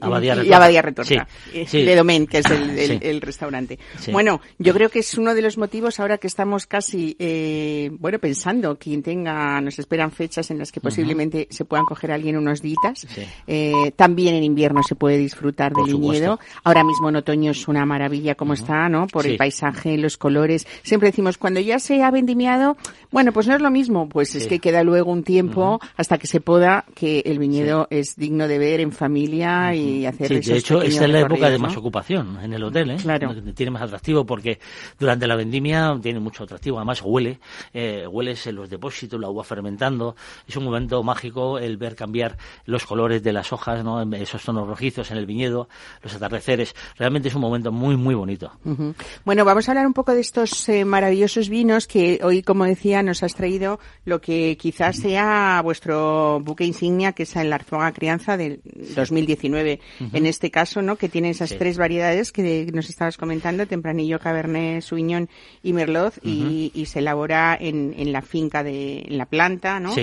[SPEAKER 3] Abadía
[SPEAKER 1] Retorta, de Domen, que es el, restaurante. Bueno, yo creo que es uno de los motivos ahora que estamos casi, eh, bueno, pensando quien tenga, nos esperan fechas en las que posiblemente se puedan coger a alguien unos días. Eh, también en invierno se puede disfrutar del viñedo. Ahora mismo en otoño es una maravilla como está, ¿no? Por el paisaje, los colores. Siempre decimos, cuando ya se ha vendimiado, bueno, pues no es lo mismo, pues es que queda luego un tiempo hasta que se poda que el viñedo es digno de ver en familia y hacer
[SPEAKER 3] sí, de hecho, esta es la época de más ocupación en el hotel, ¿eh? Claro. Tiene más atractivo porque durante la vendimia tiene mucho atractivo. Además, huele, eh, hueles en los depósitos, la uva fermentando. Es un momento mágico el ver cambiar los colores de las hojas, ¿no? Esos tonos rojizos en el viñedo, los atardeceres. Realmente es un momento muy, muy bonito.
[SPEAKER 1] Bueno, vamos a hablar un poco de estos eh, maravillosos vinos que hoy, como decía, nos has traído lo que quizás sea vuestro buque insignia, que es el Arzuaga Crianza del 2019 en este caso, ¿no? Que tiene esas tres variedades que nos estabas comentando, Tempranillo, Cabernet, Sauvignon y Merlot y, se elabora en, en, la finca de en la planta, ¿no?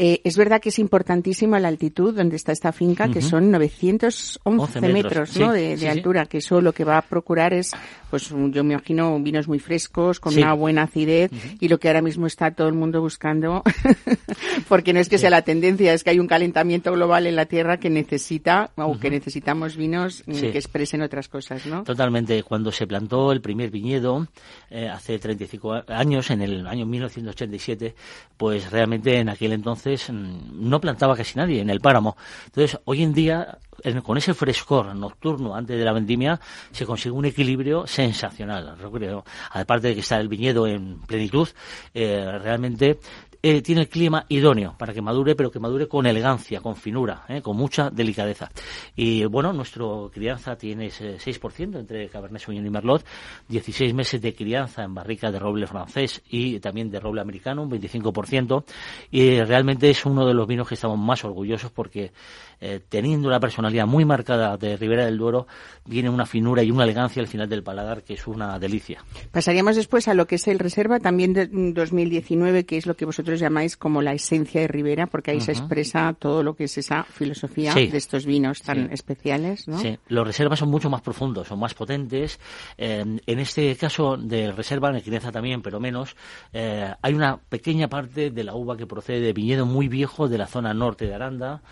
[SPEAKER 1] Eh, es verdad que es importantísima la altitud donde está esta finca, que son 911 metros, ¿no? de, altura, que eso lo que va a procurar es, pues yo me imagino vinos muy frescos, con una buena acidez y lo que ahora mismo está todo el mundo buscando, porque no es que sea la tendencia, es que hay un calentamiento global en la Tierra que necesita o que necesitamos vinos mm, que expresen otras cosas, ¿no?
[SPEAKER 3] Totalmente. Cuando se plantó el primer viñedo eh, hace 35 años, en el año 1987, pues realmente en aquel entonces mm, no plantaba casi nadie en el páramo. Entonces, hoy en día con ese frescor nocturno antes de la vendimia se consigue un equilibrio sensacional. Aparte de que está el viñedo en plenitud, eh, realmente eh, tiene el clima idóneo para que madure, pero que madure con elegancia, con finura, eh, con mucha delicadeza. Y bueno, nuestro crianza tiene ese 6% entre Cabernet Sauvignon y Merlot, 16 meses de crianza en barrica de roble francés y también de roble americano, un 25%. Y realmente es uno de los vinos que estamos más orgullosos porque eh, teniendo una personalidad muy marcada de Ribera del Duero, viene una finura y una elegancia al final del paladar que es una delicia.
[SPEAKER 1] Pasaríamos después a lo que es el Reserva, también de 2019, que es lo que vosotros llamáis como la esencia de Ribera, porque ahí se expresa todo lo que es esa filosofía de estos vinos tan especiales, ¿no?
[SPEAKER 3] Sí, los Reservas son mucho más profundos, son más potentes. Eh, en este caso de Reserva, en crianza también, pero menos, eh, hay una pequeña parte de la uva que procede de viñedo muy viejo de la zona norte de Aranda,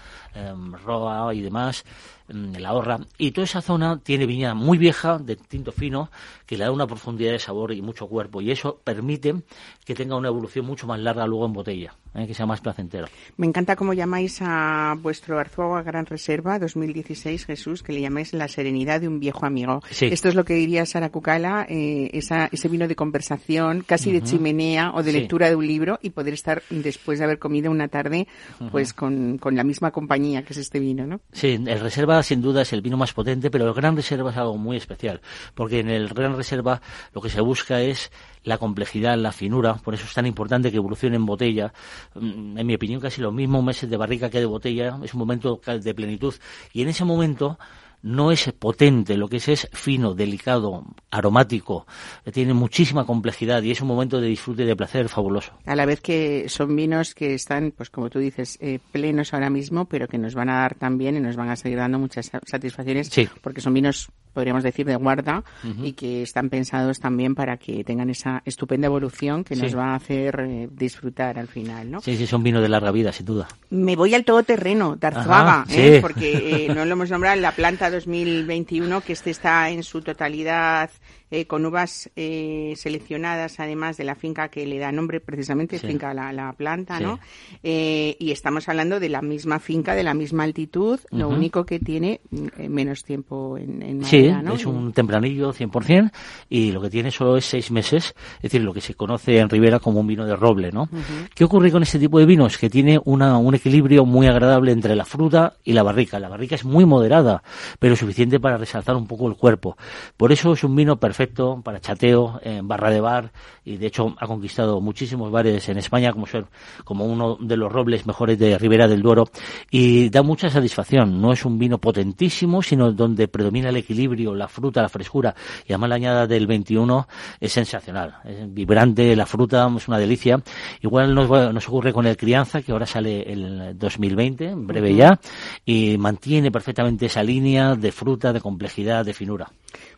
[SPEAKER 3] Roa y demás, en la Horra. Y toda esa zona tiene viña muy vieja, de tinto fino, que le da una profundidad de sabor y mucho cuerpo. Y eso permite que tenga una evolución mucho más larga luego en botella, ¿eh? que sea más placentero.
[SPEAKER 1] Me encanta cómo llamáis a vuestro Arzuaga Gran Reserva 2016, Jesús, que le llamáis la serenidad de un viejo amigo. Esto es lo que diría Sara Cucala, eh, ese vino de conversación, casi de chimenea o de lectura de un libro y poder estar después de haber comido una tarde pues con, con la misma compañía que es este vino, ¿no?
[SPEAKER 3] Sí, el Reserva sin duda es el vino más potente, pero el Gran Reserva es algo muy especial, porque en el Gran Reserva lo que se busca es la complejidad, la finura, por eso es tan importante que evolucione en botella. Mm, en mi opinión, casi los mismos meses de barrica que de botella, es un momento de plenitud. Y en ese momento no es potente, lo que es es fino, delicado, aromático, tiene muchísima complejidad y es un momento de disfrute y de placer fabuloso.
[SPEAKER 1] A la vez que son vinos que están, pues como tú dices, eh, plenos ahora mismo, pero que nos van a dar también y nos van a seguir dando muchas satisfacciones, porque son vinos podríamos decir, de guarda y que están pensados también para que tengan esa estupenda evolución que nos va a hacer eh, disfrutar al final, ¿no?
[SPEAKER 3] Sí, sí, son vinos de larga vida, sin duda.
[SPEAKER 1] Me voy al todoterreno de Arzuaga, ¿eh? porque no lo hemos nombrado en la planta 2021, que este está en su totalidad eh, con uvas eh, seleccionadas, además de la finca que le da nombre precisamente, finca la, la planta, ¿no? Eh, y estamos hablando de la misma finca, de la misma altitud, lo único que tiene mm, menos tiempo en, en
[SPEAKER 3] madera, Sí, es un tempranillo 100% y lo que tiene solo es seis meses, es decir, lo que se conoce en Ribera como un vino de roble, ¿no? ¿Qué ocurre con este tipo de vinos? Que tiene una, un equilibrio muy agradable entre la fruta y la barrica. La barrica es muy moderada, pero suficiente para resaltar un poco el cuerpo. Por eso es un vino perfecto perfecto para chateo en barra de bar y de hecho ha conquistado muchísimos bares en España como ser como uno de los robles mejores de Ribera del Duero y da mucha satisfacción. No es un vino potentísimo, sino donde predomina el equilibrio, la fruta, la frescura y además la añada del 21 es sensacional, es vibrante, la fruta es una delicia. Igual nos, nos ocurre con el crianza que ahora sale el 2020, en breve ya, y mantiene perfectamente esa línea de fruta, de complejidad, de finura.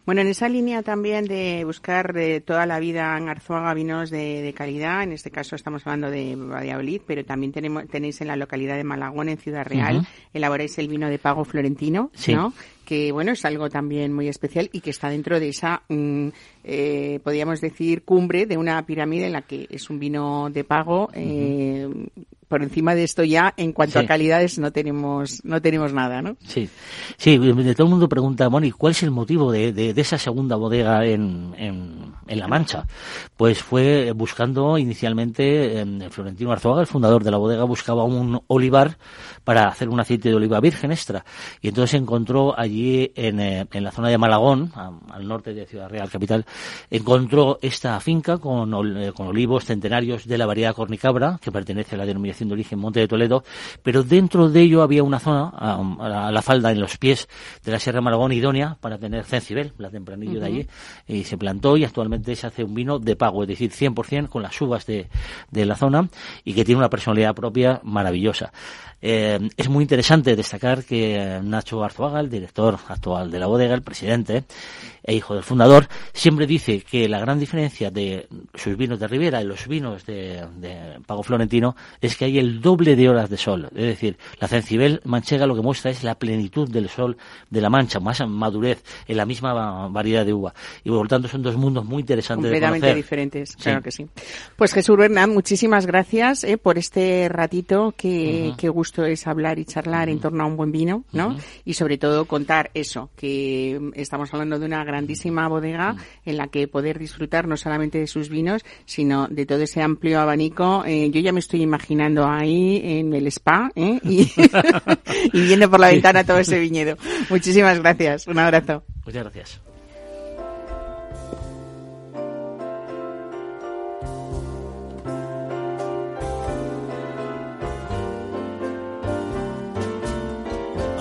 [SPEAKER 1] Bueno, en esa línea también de buscar de toda la vida en Arzuaga vinos de, calidad, en este caso estamos hablando de Valladolid, pero también tenemos, tenéis en la localidad de Malagón, en Ciudad Real, elaboráis el vino de pago florentino, ¿no? que bueno es algo también muy especial y que está dentro de esa mm, eh, podríamos decir cumbre de una pirámide en la que es un vino de pago eh, por encima de esto ya, en cuanto a calidades, no tenemos, no tenemos nada, ¿no?
[SPEAKER 3] Sí, sí, todo el mundo pregunta, Moni, ¿cuál es el motivo de, de, esa segunda bodega en, en, en, La Mancha? Pues fue buscando inicialmente, Florentino Arzuaga, el fundador de la bodega, buscaba un olivar para hacer un aceite de oliva virgen extra. Y entonces encontró allí en, eh, en la zona de Malagón, al norte de Ciudad Real Capital, encontró esta finca con, eh, con olivos centenarios de la variedad cornicabra, que pertenece a la denominación de origen Monte de Toledo, pero dentro de ello había una zona, a, la falda, en los pies de la Sierra Malagón idónea para tener cencibel, la tempranillo de allí, y se plantó y actualmente se hace un vino de pago, es decir, 100% con las uvas de, de la zona y que tiene una personalidad propia maravillosa. Eh, es muy interesante destacar que Nacho Arzuaga, el director actual de la bodega, el presidente e hijo del fundador, siempre dice que la gran diferencia de sus vinos de Ribera y los vinos de, Pago Florentino es que hay el doble de horas de sol. Es decir, la Cencibel manchega lo que muestra es la plenitud del sol de la mancha, más madurez en la misma variedad de uva. Y por lo tanto son dos mundos muy interesantes
[SPEAKER 1] Completamente diferentes, claro que sí. Pues Jesús Bernal, muchísimas gracias eh, por este ratito que, que gusto es hablar y charlar en torno a un buen vino, ¿no? Y sobre todo contar eso, que estamos hablando de una grandísima bodega en la que poder disfrutar no solamente de sus vinos, sino de todo ese amplio abanico. Eh, yo ya me estoy imaginando ahí en el spa ¿eh? y, y viendo por la ventana todo ese viñedo. Muchísimas gracias. Un abrazo.
[SPEAKER 3] Muchas gracias.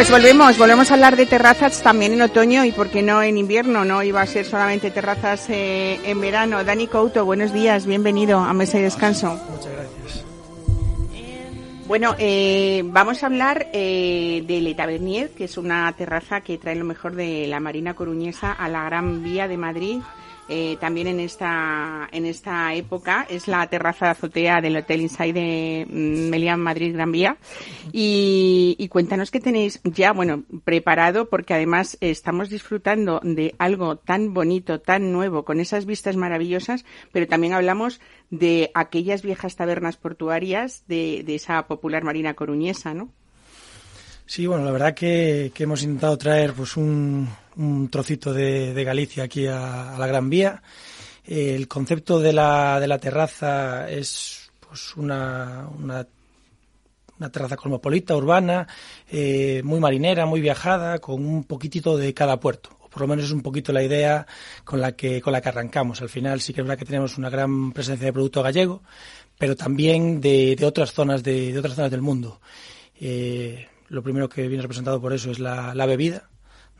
[SPEAKER 1] Pues volvemos, volvemos a hablar de terrazas también en otoño y por qué no en invierno, no iba a ser solamente terrazas eh, en verano. Dani Couto, buenos días, bienvenido a Mesa y Descanso.
[SPEAKER 5] Muchas gracias.
[SPEAKER 1] Bueno, eh, vamos a hablar eh, de Le Tavernier, que es una terraza que trae lo mejor de la Marina Coruñesa a la Gran Vía de Madrid eh, también en esta, en esta época. Es la terraza de azotea del Hotel Inside de mm, Melián Madrid Gran Vía. Y, y cuéntanos qué tenéis ya, bueno, preparado, porque además estamos disfrutando de algo tan bonito, tan nuevo, con esas vistas maravillosas, pero también hablamos de aquellas viejas tabernas portuarias de, de esa popular marina coruñesa, ¿no?
[SPEAKER 5] Sí, bueno, la verdad que, hemos intentado traer pues un, un trocito de, Galicia aquí a, la Gran Vía. el concepto de la, de la terraza es pues una, una, una terraza cosmopolita, urbana, eh, muy marinera, muy viajada, con un poquitito de cada puerto. Por lo menos es un poquito la idea con la que, con la que arrancamos. Al final sí que es verdad que tenemos una gran presencia de producto gallego, pero también de, otras zonas de, de otras zonas del mundo. Eh, lo primero que viene representado por eso es la, la bebida,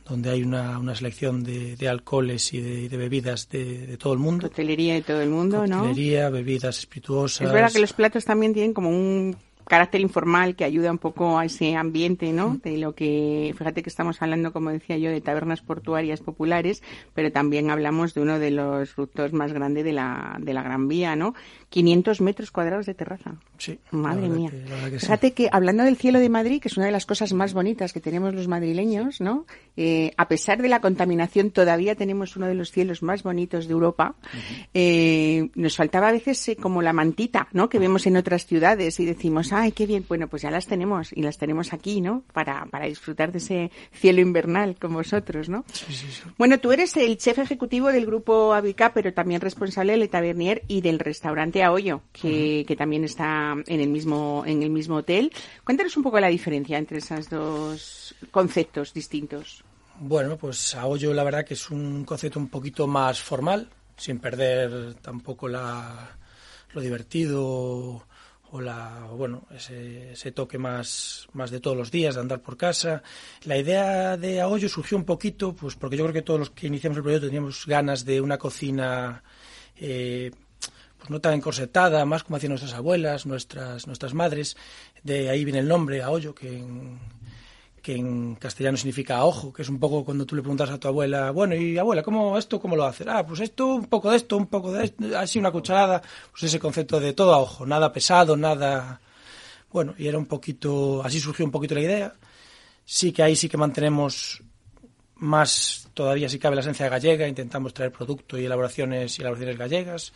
[SPEAKER 5] donde hay una, una selección de, de, alcoholes y de, de bebidas de, de, todo el mundo.
[SPEAKER 1] Hotelería de todo el mundo, ¿no?
[SPEAKER 5] Bebidas espirituosas.
[SPEAKER 1] Es verdad que los platos también tienen como un carácter informal que ayuda un poco a ese ambiente, ¿no? De lo que, fíjate que estamos hablando, como decía yo, de tabernas portuarias populares, pero también hablamos de uno de los frutos más grandes de la, de la Gran Vía, ¿no? 500 metros cuadrados de terraza.
[SPEAKER 5] Sí.
[SPEAKER 1] Madre mía.
[SPEAKER 5] Que, que
[SPEAKER 1] fíjate
[SPEAKER 5] sí.
[SPEAKER 1] que hablando del cielo de Madrid, que es una de las cosas más bonitas que tenemos los madrileños, ¿no? Eh, a pesar de la contaminación, todavía tenemos uno de los cielos más bonitos de Europa. Uh -huh. eh, nos faltaba a veces eh, como la mantita, ¿no? Que vemos en otras ciudades y decimos, ay, qué bien. Bueno, pues ya las tenemos y las tenemos aquí, ¿no? Para, para disfrutar de ese cielo invernal con vosotros, ¿no?
[SPEAKER 5] Sí, sí, sí.
[SPEAKER 1] Bueno, tú eres el chef ejecutivo del grupo Avica, pero también responsable del Tavernier y del restaurante a hoyo, que, también está en el mismo en el mismo hotel. Cuéntanos un poco la diferencia entre esos dos conceptos distintos.
[SPEAKER 5] Bueno, pues a hoyo la verdad que es un concepto un poquito más formal, sin perder tampoco la, lo divertido o la bueno ese, ese, toque más más de todos los días de andar por casa la idea de Aollo surgió un poquito pues porque yo creo que todos los que iniciamos el proyecto teníamos ganas de una cocina eh, pues no tan encorsetada más como hacían nuestras abuelas nuestras nuestras madres de ahí viene el nombre Aollo que en, que en castellano significa ojo, que es un poco cuando tú le preguntas a tu abuela, bueno, y abuela, ¿cómo esto cómo lo haces? Ah, pues esto, un poco de esto, un poco de esto, así una cucharada, pues ese concepto de todo a ojo, nada pesado, nada... Bueno, y era un poquito, así surgió un poquito la idea. Sí que ahí sí que mantenemos más todavía si cabe la esencia gallega, intentamos traer producto y elaboraciones y elaboraciones gallegas,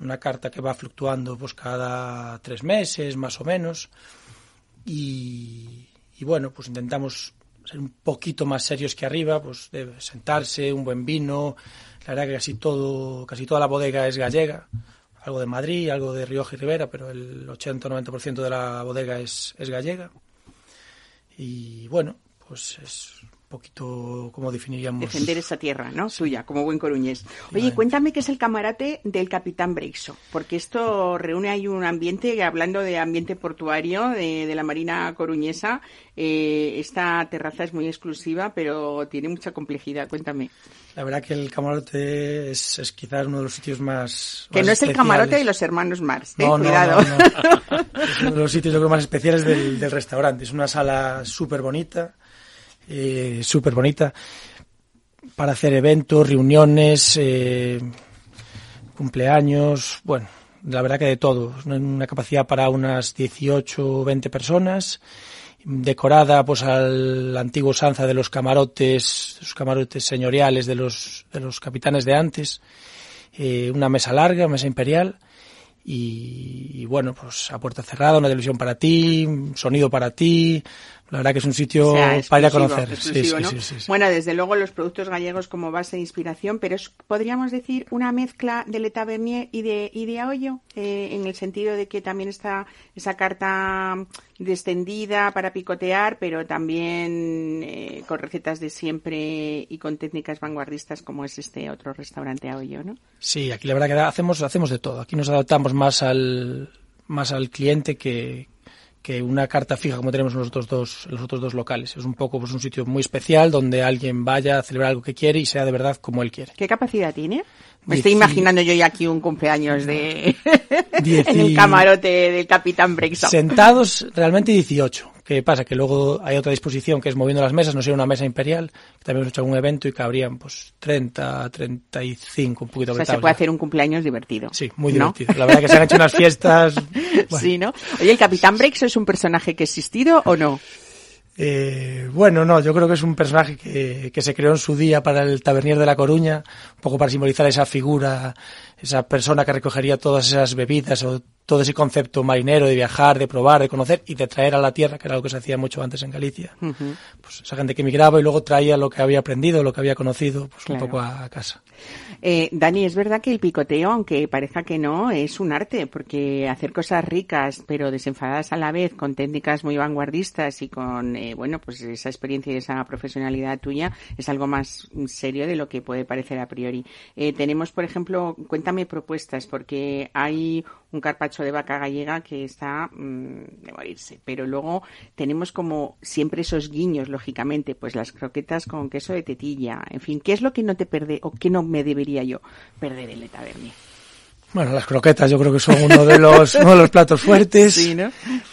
[SPEAKER 5] una carta que va fluctuando pues cada tres meses más o menos. Y y bueno, pues intentamos ser un poquito más serios que arriba, pues de sentarse, un buen vino, la verdad que casi todo, casi toda la bodega es gallega, algo de Madrid, algo de Rioja y Rivera, pero el 80-90% de la bodega es, es gallega. Y bueno, pues es poquito como definiríamos.
[SPEAKER 1] Defender esa tierra, ¿no? Suya, como buen coruñés. Oye, cuéntame qué es el camarote del Capitán Breixo, porque esto reúne ahí un ambiente, hablando de ambiente portuario de, de la Marina Coruñesa, eh, esta terraza es muy exclusiva, pero tiene mucha complejidad. Cuéntame.
[SPEAKER 5] La verdad que el camarote es, es quizás uno de los sitios más.
[SPEAKER 1] Que
[SPEAKER 5] más
[SPEAKER 1] no es el camarote de los hermanos Mars, ¿eh?
[SPEAKER 5] No,
[SPEAKER 1] Cuidado.
[SPEAKER 5] No, no, no. es uno de los sitios más especiales del, del restaurante. Es una sala súper bonita eh, bonita para hacer eventos, reuniones, eh, cumpleaños, bueno, la verdad que de todo. Una capacidad para unas 18 o 20 personas, decorada pues al antiguo usanza de los camarotes, los camarotes señoriales de los, de los capitanes de antes, eh, una mesa larga, mesa imperial, y, y, bueno, pues a puerta cerrada, una televisión para ti, sonido para ti. La verdad que es un sitio
[SPEAKER 1] o sea,
[SPEAKER 5] para ir a conocer. Sí, sí,
[SPEAKER 1] ¿no?
[SPEAKER 5] sí, sí,
[SPEAKER 1] bueno, desde luego los productos gallegos como base de inspiración, pero es, podríamos decir una mezcla de Le Tavernier y de, y de Aollo, eh, en el sentido de que también está esa carta descendida para picotear, pero también eh, con recetas de siempre y con técnicas vanguardistas como es este otro restaurante Aollo, ¿no?
[SPEAKER 5] Sí, aquí la verdad que hacemos, hacemos de todo. Aquí nos adaptamos más al más al cliente que, que una carta fija como tenemos en los otros dos, los otros dos locales. Es un poco pues, un sitio muy especial donde alguien vaya a celebrar algo que quiere y sea de verdad como él quiere.
[SPEAKER 1] ¿Qué capacidad tiene? Me estoy imaginando yo ya aquí un cumpleaños de en el camarote del Capitán Brexon.
[SPEAKER 5] Sentados realmente 18. ¿Qué pasa? Que luego hay otra disposición que es moviendo las mesas, no sería una mesa imperial, que también hemos hecho algún evento y cabrían pues 30, 35, un poquito
[SPEAKER 1] O sea, se puede hacer un cumpleaños divertido.
[SPEAKER 5] Sí, muy divertido. La verdad que se han hecho unas fiestas...
[SPEAKER 1] Sí, ¿no? Oye, ¿el Capitán Brexon es un personaje que ha existido o no?
[SPEAKER 5] Eh, bueno, no, yo creo que es un personaje que, que, se creó en su día para el tabernier de La Coruña, un poco para simbolizar esa figura, esa persona que recogería todas esas bebidas o todo ese concepto marinero de viajar, de probar, de conocer y de traer a la tierra, que era algo que se hacía mucho antes en Galicia. Pues esa gente que emigraba y luego traía lo que había aprendido, lo que había conocido, pues un poco a, casa.
[SPEAKER 1] Eh, Dani, es verdad que el picoteo, aunque parezca que no, es un arte, porque hacer cosas ricas pero desenfadadas a la vez, con técnicas muy vanguardistas y con, eh, bueno, pues esa experiencia y esa profesionalidad tuya, es algo más serio de lo que puede parecer a priori. Eh, tenemos, por ejemplo, cuéntame propuestas, porque hay un carpacho de vaca gallega que está mm, de morirse. Pero luego tenemos como siempre esos guiños, lógicamente, pues las croquetas con queso de tetilla. En fin, ¿qué es lo que no te perde o qué no me debería yo perder en la taberna?
[SPEAKER 5] Bueno, las croquetas yo creo que son uno de los, uno de los platos fuertes.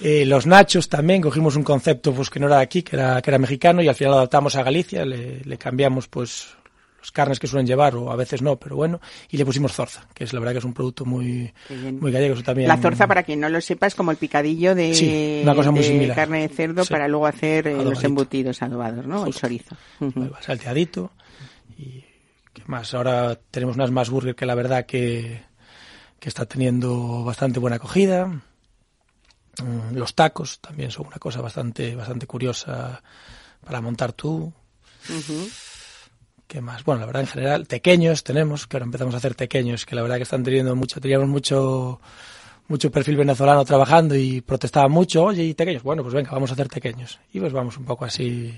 [SPEAKER 5] Eh, los nachos también, cogimos un concepto pues que no era de aquí, que era, que era mexicano y al final lo adaptamos a Galicia, le, le cambiamos pues carnes que suelen llevar, o a veces no, pero bueno, y le pusimos zorza, que es la verdad que es un producto muy, muy gallego también.
[SPEAKER 1] La zorza, para quien no lo sepa, es como el picadillo de,
[SPEAKER 5] una cosa muy
[SPEAKER 1] de carne de cerdo para luego hacer eh, los embutidos adobados, ¿no? El chorizo.
[SPEAKER 5] Salteadito. Y ¿qué más? Ahora tenemos unas más burger que la verdad que, que está teniendo bastante buena acogida. Mm, los tacos también son una cosa bastante, bastante curiosa para montar tú. ¿Qué más? Bueno, la verdad en general, pequeños tenemos, que ahora empezamos a hacer pequeños, que la verdad que están teniendo mucho, teníamos mucho mucho perfil venezolano trabajando y protestaban mucho, oye, y pequeños, bueno, pues venga, vamos a hacer pequeños. Y pues vamos un poco así.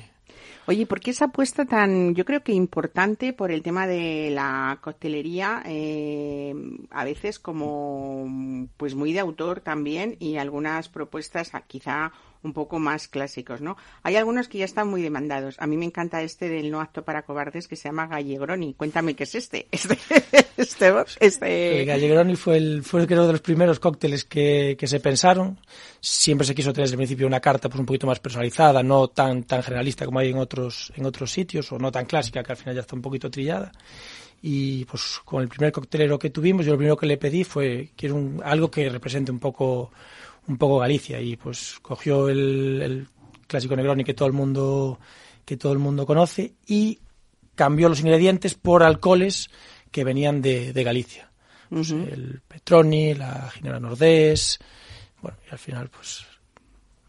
[SPEAKER 1] Oye, ¿por qué esa apuesta tan, yo creo que importante por el tema de la coctelería, eh, a veces como, pues muy de autor también y algunas propuestas quizá un poco más clásicos, ¿no? Hay algunos que ya están muy demandados. A mí me encanta este del no acto para cobardes que se llama Gallegroni. Cuéntame qué es este. Este, este, este...
[SPEAKER 5] El Gallegroni fue el, fue creo de los primeros cócteles que, que se pensaron. Siempre se quiso tener desde el principio una carta pues un poquito más personalizada, no tan, tan generalista como hay en otros, en otros sitios, o no tan clásica que al final ya está un poquito trillada y pues con el primer coctelero que tuvimos yo lo primero que le pedí fue quiero un, algo que represente un poco un poco Galicia y pues cogió el, el clásico Negroni que todo el mundo que todo el mundo conoce y cambió los ingredientes por alcoholes que venían de, de Galicia. Pues el Petroni, la Ginebra Nordés, bueno, y al final pues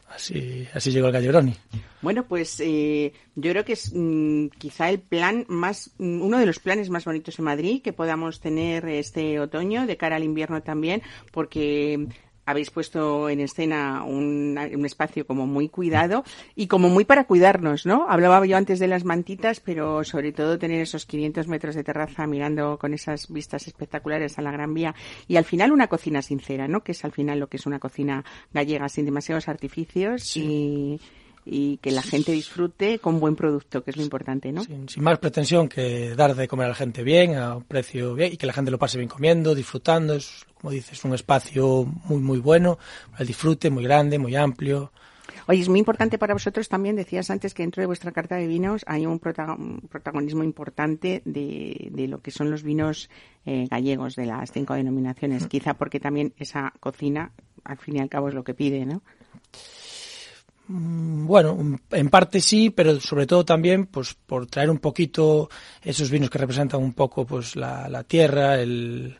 [SPEAKER 5] así, así llegó el Gallegroni.
[SPEAKER 1] Bueno, pues eh, yo creo que es mm, quizá el plan más, mm, uno de los planes más bonitos en Madrid que podamos tener este otoño, de cara al invierno también, porque habéis puesto en escena un, un, espacio como muy cuidado y como muy para cuidarnos, ¿no? Hablaba yo antes de las mantitas, pero sobre todo tener esos 500 metros de terraza mirando con esas vistas espectaculares a la Gran Vía y al final una cocina sincera, ¿no? Que es al final lo que es una cocina gallega sin demasiados artificios y y que la gente disfrute con buen producto, que es lo importante, ¿no?
[SPEAKER 5] Sin, más pretensión que dar de comer a la gente bien, a un precio bien y que la gente lo pase bien comiendo, disfrutando. Es, como dices, un espacio muy, muy bueno para el disfrute, muy grande, muy amplio.
[SPEAKER 1] Oye, es muy importante para vosotros también, decías antes que dentro de vuestra carta de vinos hay un, protagonismo importante de, de, lo que son los vinos eh, gallegos de las cinco denominaciones, mm. quizá porque también esa cocina, al fin y al cabo, es lo que pide, ¿no?
[SPEAKER 5] Mm, bueno, en parte sí, pero sobre todo también pues por traer un poquito esos vinos que representan un poco pues la, tierra, el,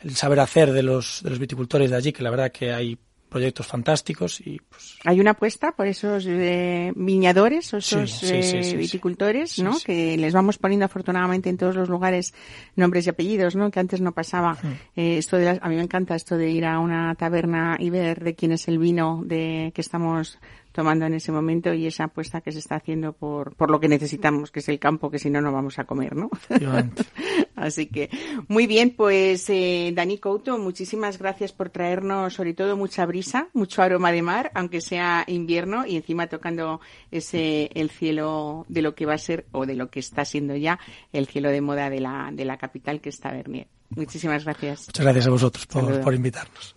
[SPEAKER 5] el, saber hacer de los, de los viticultores de allí, que la verdad que hay proyectos fantásticos y pues...
[SPEAKER 1] Hay una apuesta por esos eh, viñadores, esos eh, viticultores, ¿no? Que les vamos poniendo afortunadamente en todos los lugares nombres y apellidos, ¿no? Que antes no pasaba. Eh, esto de a mí me encanta esto de ir a una taberna y ver de quién es el vino de que estamos tomando en ese momento y esa apuesta que se está haciendo por, por lo que necesitamos, que es el campo, que si no, no vamos a comer, ¿no? Así que, muy bien, pues eh, Dani Couto, muchísimas gracias por traernos sobre todo mucha brisa, mucho aroma de mar, aunque sea invierno y encima tocando ese el cielo de lo que va a ser o de lo que está siendo ya el cielo de moda de la, de la capital que está Bernier. Muchísimas gracias.
[SPEAKER 5] Muchas gracias a vosotros por, por invitarnos.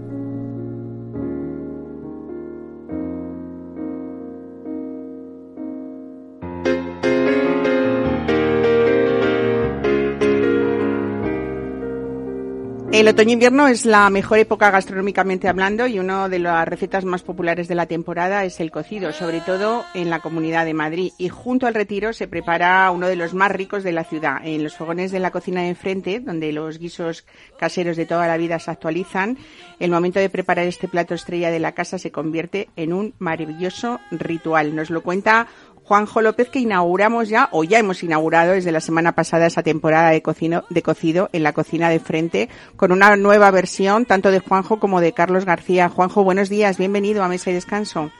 [SPEAKER 1] El otoño-invierno es la mejor época gastronómicamente hablando y una de las recetas más populares de la temporada es el cocido, sobre todo en la Comunidad de Madrid. Y junto al retiro se prepara uno de los más ricos de la ciudad, en los fogones de la cocina de enfrente, donde los guisos caseros de toda la vida se actualizan. El momento de preparar este plato estrella de la casa se convierte en un maravilloso ritual. Nos lo cuenta Juanjo López que inauguramos ya, o ya hemos inaugurado desde la semana pasada esa temporada de, cocino, de cocido en la cocina de frente con una nueva versión tanto de Juanjo como de Carlos García. Juanjo, buenos días, bienvenido a Mesa y Descanso.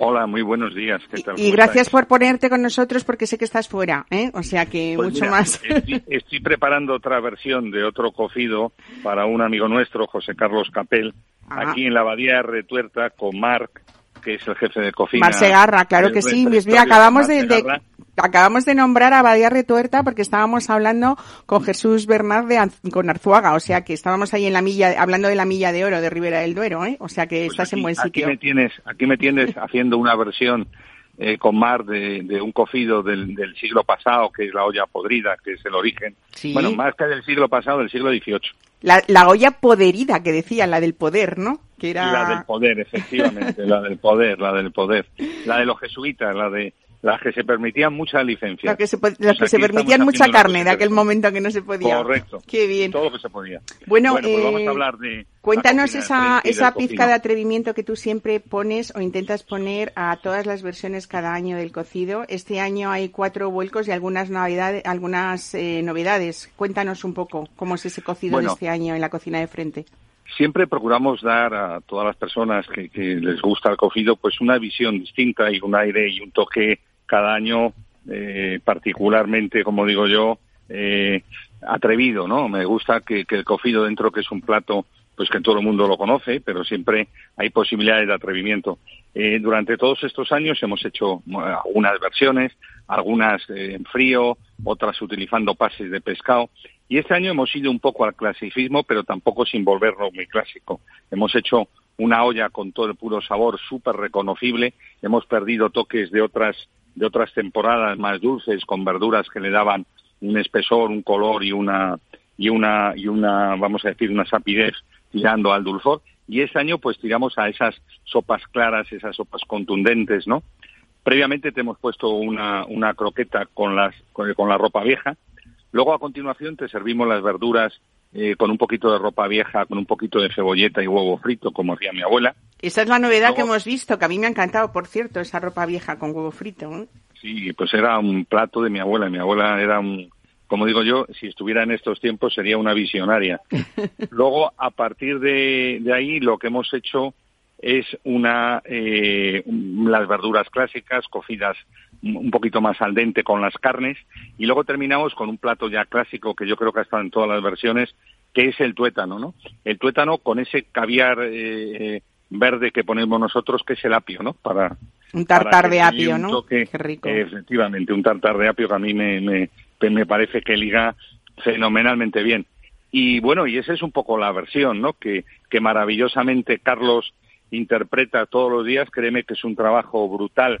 [SPEAKER 6] Hola, muy buenos días.
[SPEAKER 1] ¿Qué tal? Y, gracias por ponerte con nosotros porque sé que estás fuera, ¿eh? O sea que pues mucho más.
[SPEAKER 6] Estoy, preparando otra versión de otro cocido para un amigo nuestro, José Carlos Capel, ah. aquí en la Abadía de Retuerta con Marc que es el jefe de cocina.
[SPEAKER 1] Marsegarra, claro que sí. Mira, acabamos de, acabamos de nombrar a Badía Retuerta porque estábamos hablando con Jesús Bernard de con Arzuaga, o sea que estábamos ahí en la milla, hablando de la milla de oro de Ribera del Duero, ¿eh? O sea que pues estás en buen sitio.
[SPEAKER 6] Aquí me tienes, aquí me tienes haciendo una versión eh, con mar de, un cocido del, siglo pasado, que es la olla podrida, que es el origen. Bueno, más que del siglo pasado, del siglo XVIII.
[SPEAKER 1] La, la olla poderida que decía, la del poder, ¿no?
[SPEAKER 6] Que era... La del poder, efectivamente, la del poder, la del poder. La de los jesuitas, la de las que se permitían mucha licencia.
[SPEAKER 1] Las que se, las que se permitían mucha carne de aquel momento que no se podía.
[SPEAKER 6] Correcto.
[SPEAKER 1] Qué bien.
[SPEAKER 6] Todo lo que se podía.
[SPEAKER 1] Bueno, pues vamos a eh, hablar de... Cuéntanos esa, esa pizca de atrevimiento que tú siempre pones o intentas poner a todas las versiones cada año del cocido. Este año hay cuatro vuelcos y algunas novedades. Algunas, eh, novedades. Cuéntanos un poco cómo es ese cocido de este año en la cocina de frente
[SPEAKER 6] siempre procuramos dar a todas las personas que, que, les gusta el cocido pues una visión distinta y un aire y un toque cada año eh, particularmente, como digo yo, eh, atrevido, ¿no? Me gusta que, el cocido dentro, que es un plato, pues que todo el mundo lo conoce, pero siempre hay posibilidades de atrevimiento. Eh, durante todos estos años hemos hecho algunas versiones, algunas en frío, otras utilizando pases de pescado. Y este año hemos ido un poco al clasicismo, pero tampoco sin volvernos muy clásico. Hemos hecho una olla con todo el puro sabor, súper reconocible. Hemos perdido toques de otras de otras temporadas más dulces con verduras que le daban un espesor, un color y una y una y una vamos a decir una sapidez tirando al dulzor y este año pues tiramos a esas sopas claras, esas sopas contundentes, ¿no? Previamente te hemos puesto una, una croqueta con las con, con la ropa vieja. Luego a continuación te servimos las verduras eh, con un poquito de ropa vieja, con un poquito de cebolleta y huevo frito, como hacía mi abuela.
[SPEAKER 1] Esa es la novedad que hemos visto, que a mí me ha encantado, por cierto, esa ropa vieja con huevo frito. ¿eh?
[SPEAKER 6] Sí, pues era un plato de mi abuela. Mi abuela era un, como digo yo, si estuviera en estos tiempos sería una visionaria. Luego, a partir de, ahí, lo que hemos hecho es una eh, las verduras clásicas cocidas un poquito más al dente con las carnes y luego terminamos con un plato ya clásico que yo creo que ha estado en todas las versiones que es el tuétano, ¿no? El tuétano con ese caviar eh, eh, verde que ponemos nosotros que es el apio, ¿no? Para
[SPEAKER 1] un tartar de apio, ¿no?
[SPEAKER 6] Qué rico. efectivamente, un tartar de apio que a mí me, me, me parece que liga fenomenalmente bien. Y bueno, y esa es un poco la versión, ¿no? Que, que maravillosamente Carlos interpreta todos los días. Créeme que es un trabajo brutal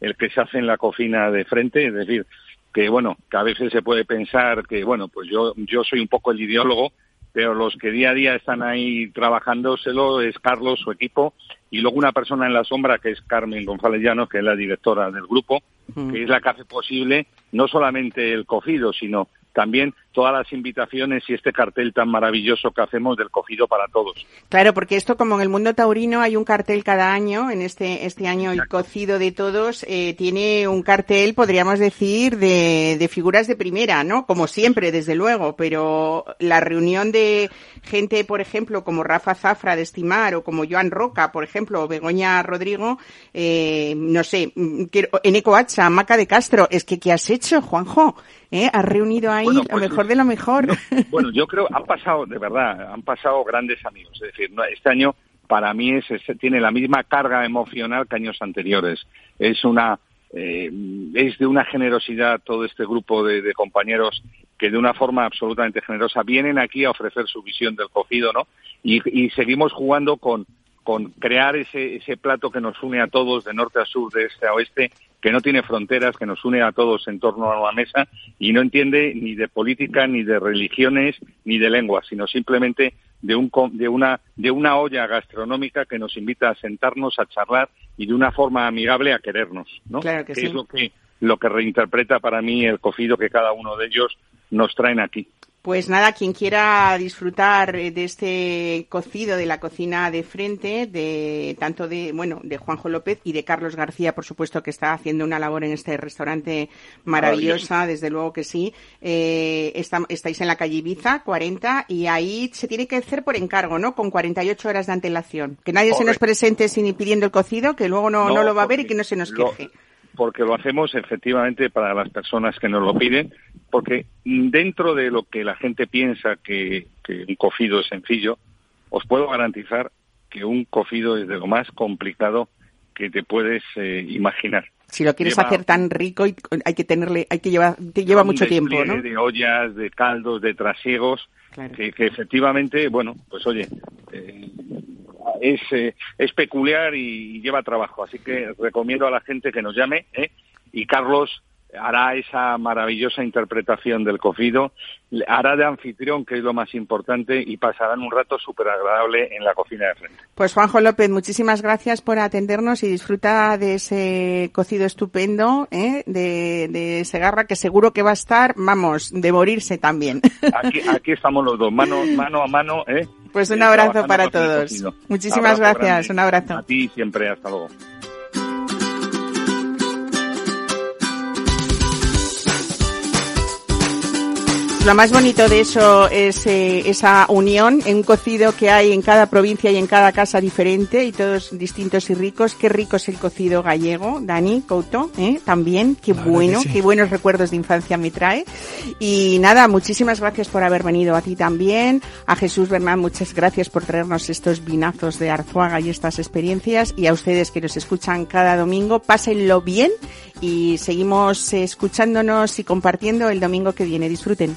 [SPEAKER 6] el que se hace en la cocina de frente, es decir, que bueno, que a veces se puede pensar que bueno, pues yo, yo soy un poco el ideólogo, pero los que día a día están ahí trabajándoselo es Carlos, su equipo, y luego una persona en la sombra que es Carmen González Llanos, que es la directora del grupo, que es la que hace posible no solamente el cocido, sino también todas las invitaciones y este cartel tan maravilloso que hacemos del cogido para todos.
[SPEAKER 1] Claro, porque esto como en el mundo taurino hay un cartel cada año, en este, este año el cocido de todos eh, tiene un cartel, podríamos decir, de, de figuras de primera, ¿no? Como siempre, desde luego, pero la reunión de gente, por ejemplo, como Rafa Zafra de Estimar o como Joan Roca, por ejemplo, o Begoña Rodrigo, eh, no sé, mm, en Ecoacha, Maca de Castro, es que ¿qué has hecho, Juanjo? ¿Eh? Has reunido ahí lo pues mejor de lo mejor.
[SPEAKER 6] bueno, yo creo, han pasado, de verdad, han pasado grandes amigos. Es decir, este año para mí es, tiene la misma carga emocional que años anteriores. Es una, eh, es de una generosidad todo este grupo de, compañeros que de una forma absolutamente generosa vienen aquí a ofrecer su visión del cogido, ¿no? Y, seguimos jugando con, con crear ese, ese plato que nos une a todos de norte a sur, de este a oeste, que no tiene fronteras, que nos une a todos en torno a la mesa y no entiende ni de política, ni de religiones, ni de lenguas, sino simplemente de, un, de, una, de una olla gastronómica que nos invita a sentarnos, a charlar y de una forma amigable a querernos, ¿no?
[SPEAKER 1] Claro que,
[SPEAKER 6] es lo que, lo que reinterpreta para mí el cocido que cada uno de ellos nos traen aquí.
[SPEAKER 1] Pues nada, quien quiera disfrutar de este cocido de la cocina de frente, de tanto de bueno de Juanjo López y de Carlos García, por supuesto que está haciendo una labor en este restaurante maravillosa, desde luego que sí. Eh, estáis en la calle Ibiza 40 y ahí se tiene que hacer por encargo, ¿no? Con 48 horas de antelación. Que nadie se nos presente sin pidiendo el cocido, que luego no, no, lo va a ver y que no se nos queje
[SPEAKER 6] porque lo hacemos efectivamente para las personas que nos lo piden, porque dentro de lo que la gente piensa que, un cocido es sencillo, os puedo garantizar que un cocido es de lo más complicado que te puedes eh, imaginar.
[SPEAKER 1] Si lo quieres hacer tan rico, hay que tenerle, hay que llevar, te lleva mucho tiempo, ¿no?
[SPEAKER 6] De ollas, de caldos, de trasiegos, que, efectivamente, bueno, pues oye, eh, es, eh, es peculiar y lleva trabajo. Así que recomiendo a la gente que nos llame ¿eh? y Carlos hará esa maravillosa interpretación del cocido, hará de anfitrión, que es lo más importante, y pasarán un rato súper agradable en la cocina de frente.
[SPEAKER 1] Pues Juanjo López, muchísimas gracias por atendernos y disfruta de ese cocido estupendo ¿eh? de, de Segarra, que seguro que va a estar, vamos, de morirse también.
[SPEAKER 6] Aquí, aquí estamos los dos, mano, mano a mano. ¿eh?
[SPEAKER 1] Pues un abrazo para todos. Muchísimas gracias, un abrazo.
[SPEAKER 6] A ti siempre, hasta luego.
[SPEAKER 1] Lo más bonito de eso es eh, esa unión, en un cocido que hay en cada provincia y en cada casa diferente y todos distintos y ricos. Qué rico es el cocido gallego, Dani Couto, ¿eh? también. Qué bueno, qué buenos recuerdos de infancia me trae. Y nada, muchísimas gracias por haber venido a ti también. A Jesús Bernán, muchas gracias por traernos estos vinazos de Arzuaga y estas experiencias. Y a ustedes que nos escuchan cada domingo, pásenlo bien y seguimos escuchándonos y compartiendo el domingo que viene. Disfruten.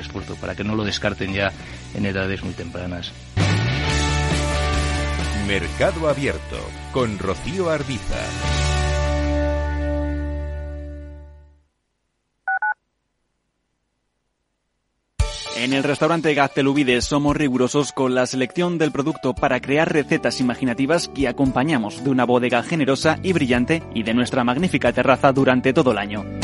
[SPEAKER 7] esfuerzo para que no lo descarten ya en edades muy tempranas.
[SPEAKER 8] Mercado Abierto con Rocío Arbiza.
[SPEAKER 9] En el restaurante Gaztelubides somos rigurosos con la selección del producto para crear recetas imaginativas que acompañamos de una bodega generosa y brillante y de nuestra magnífica terraza durante todo el año.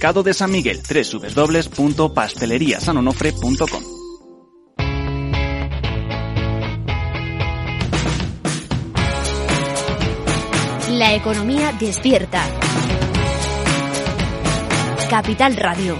[SPEAKER 9] Mercado de San Miguel, www.pasteleriasanonofre.com.
[SPEAKER 10] La economía despierta. Capital Radio.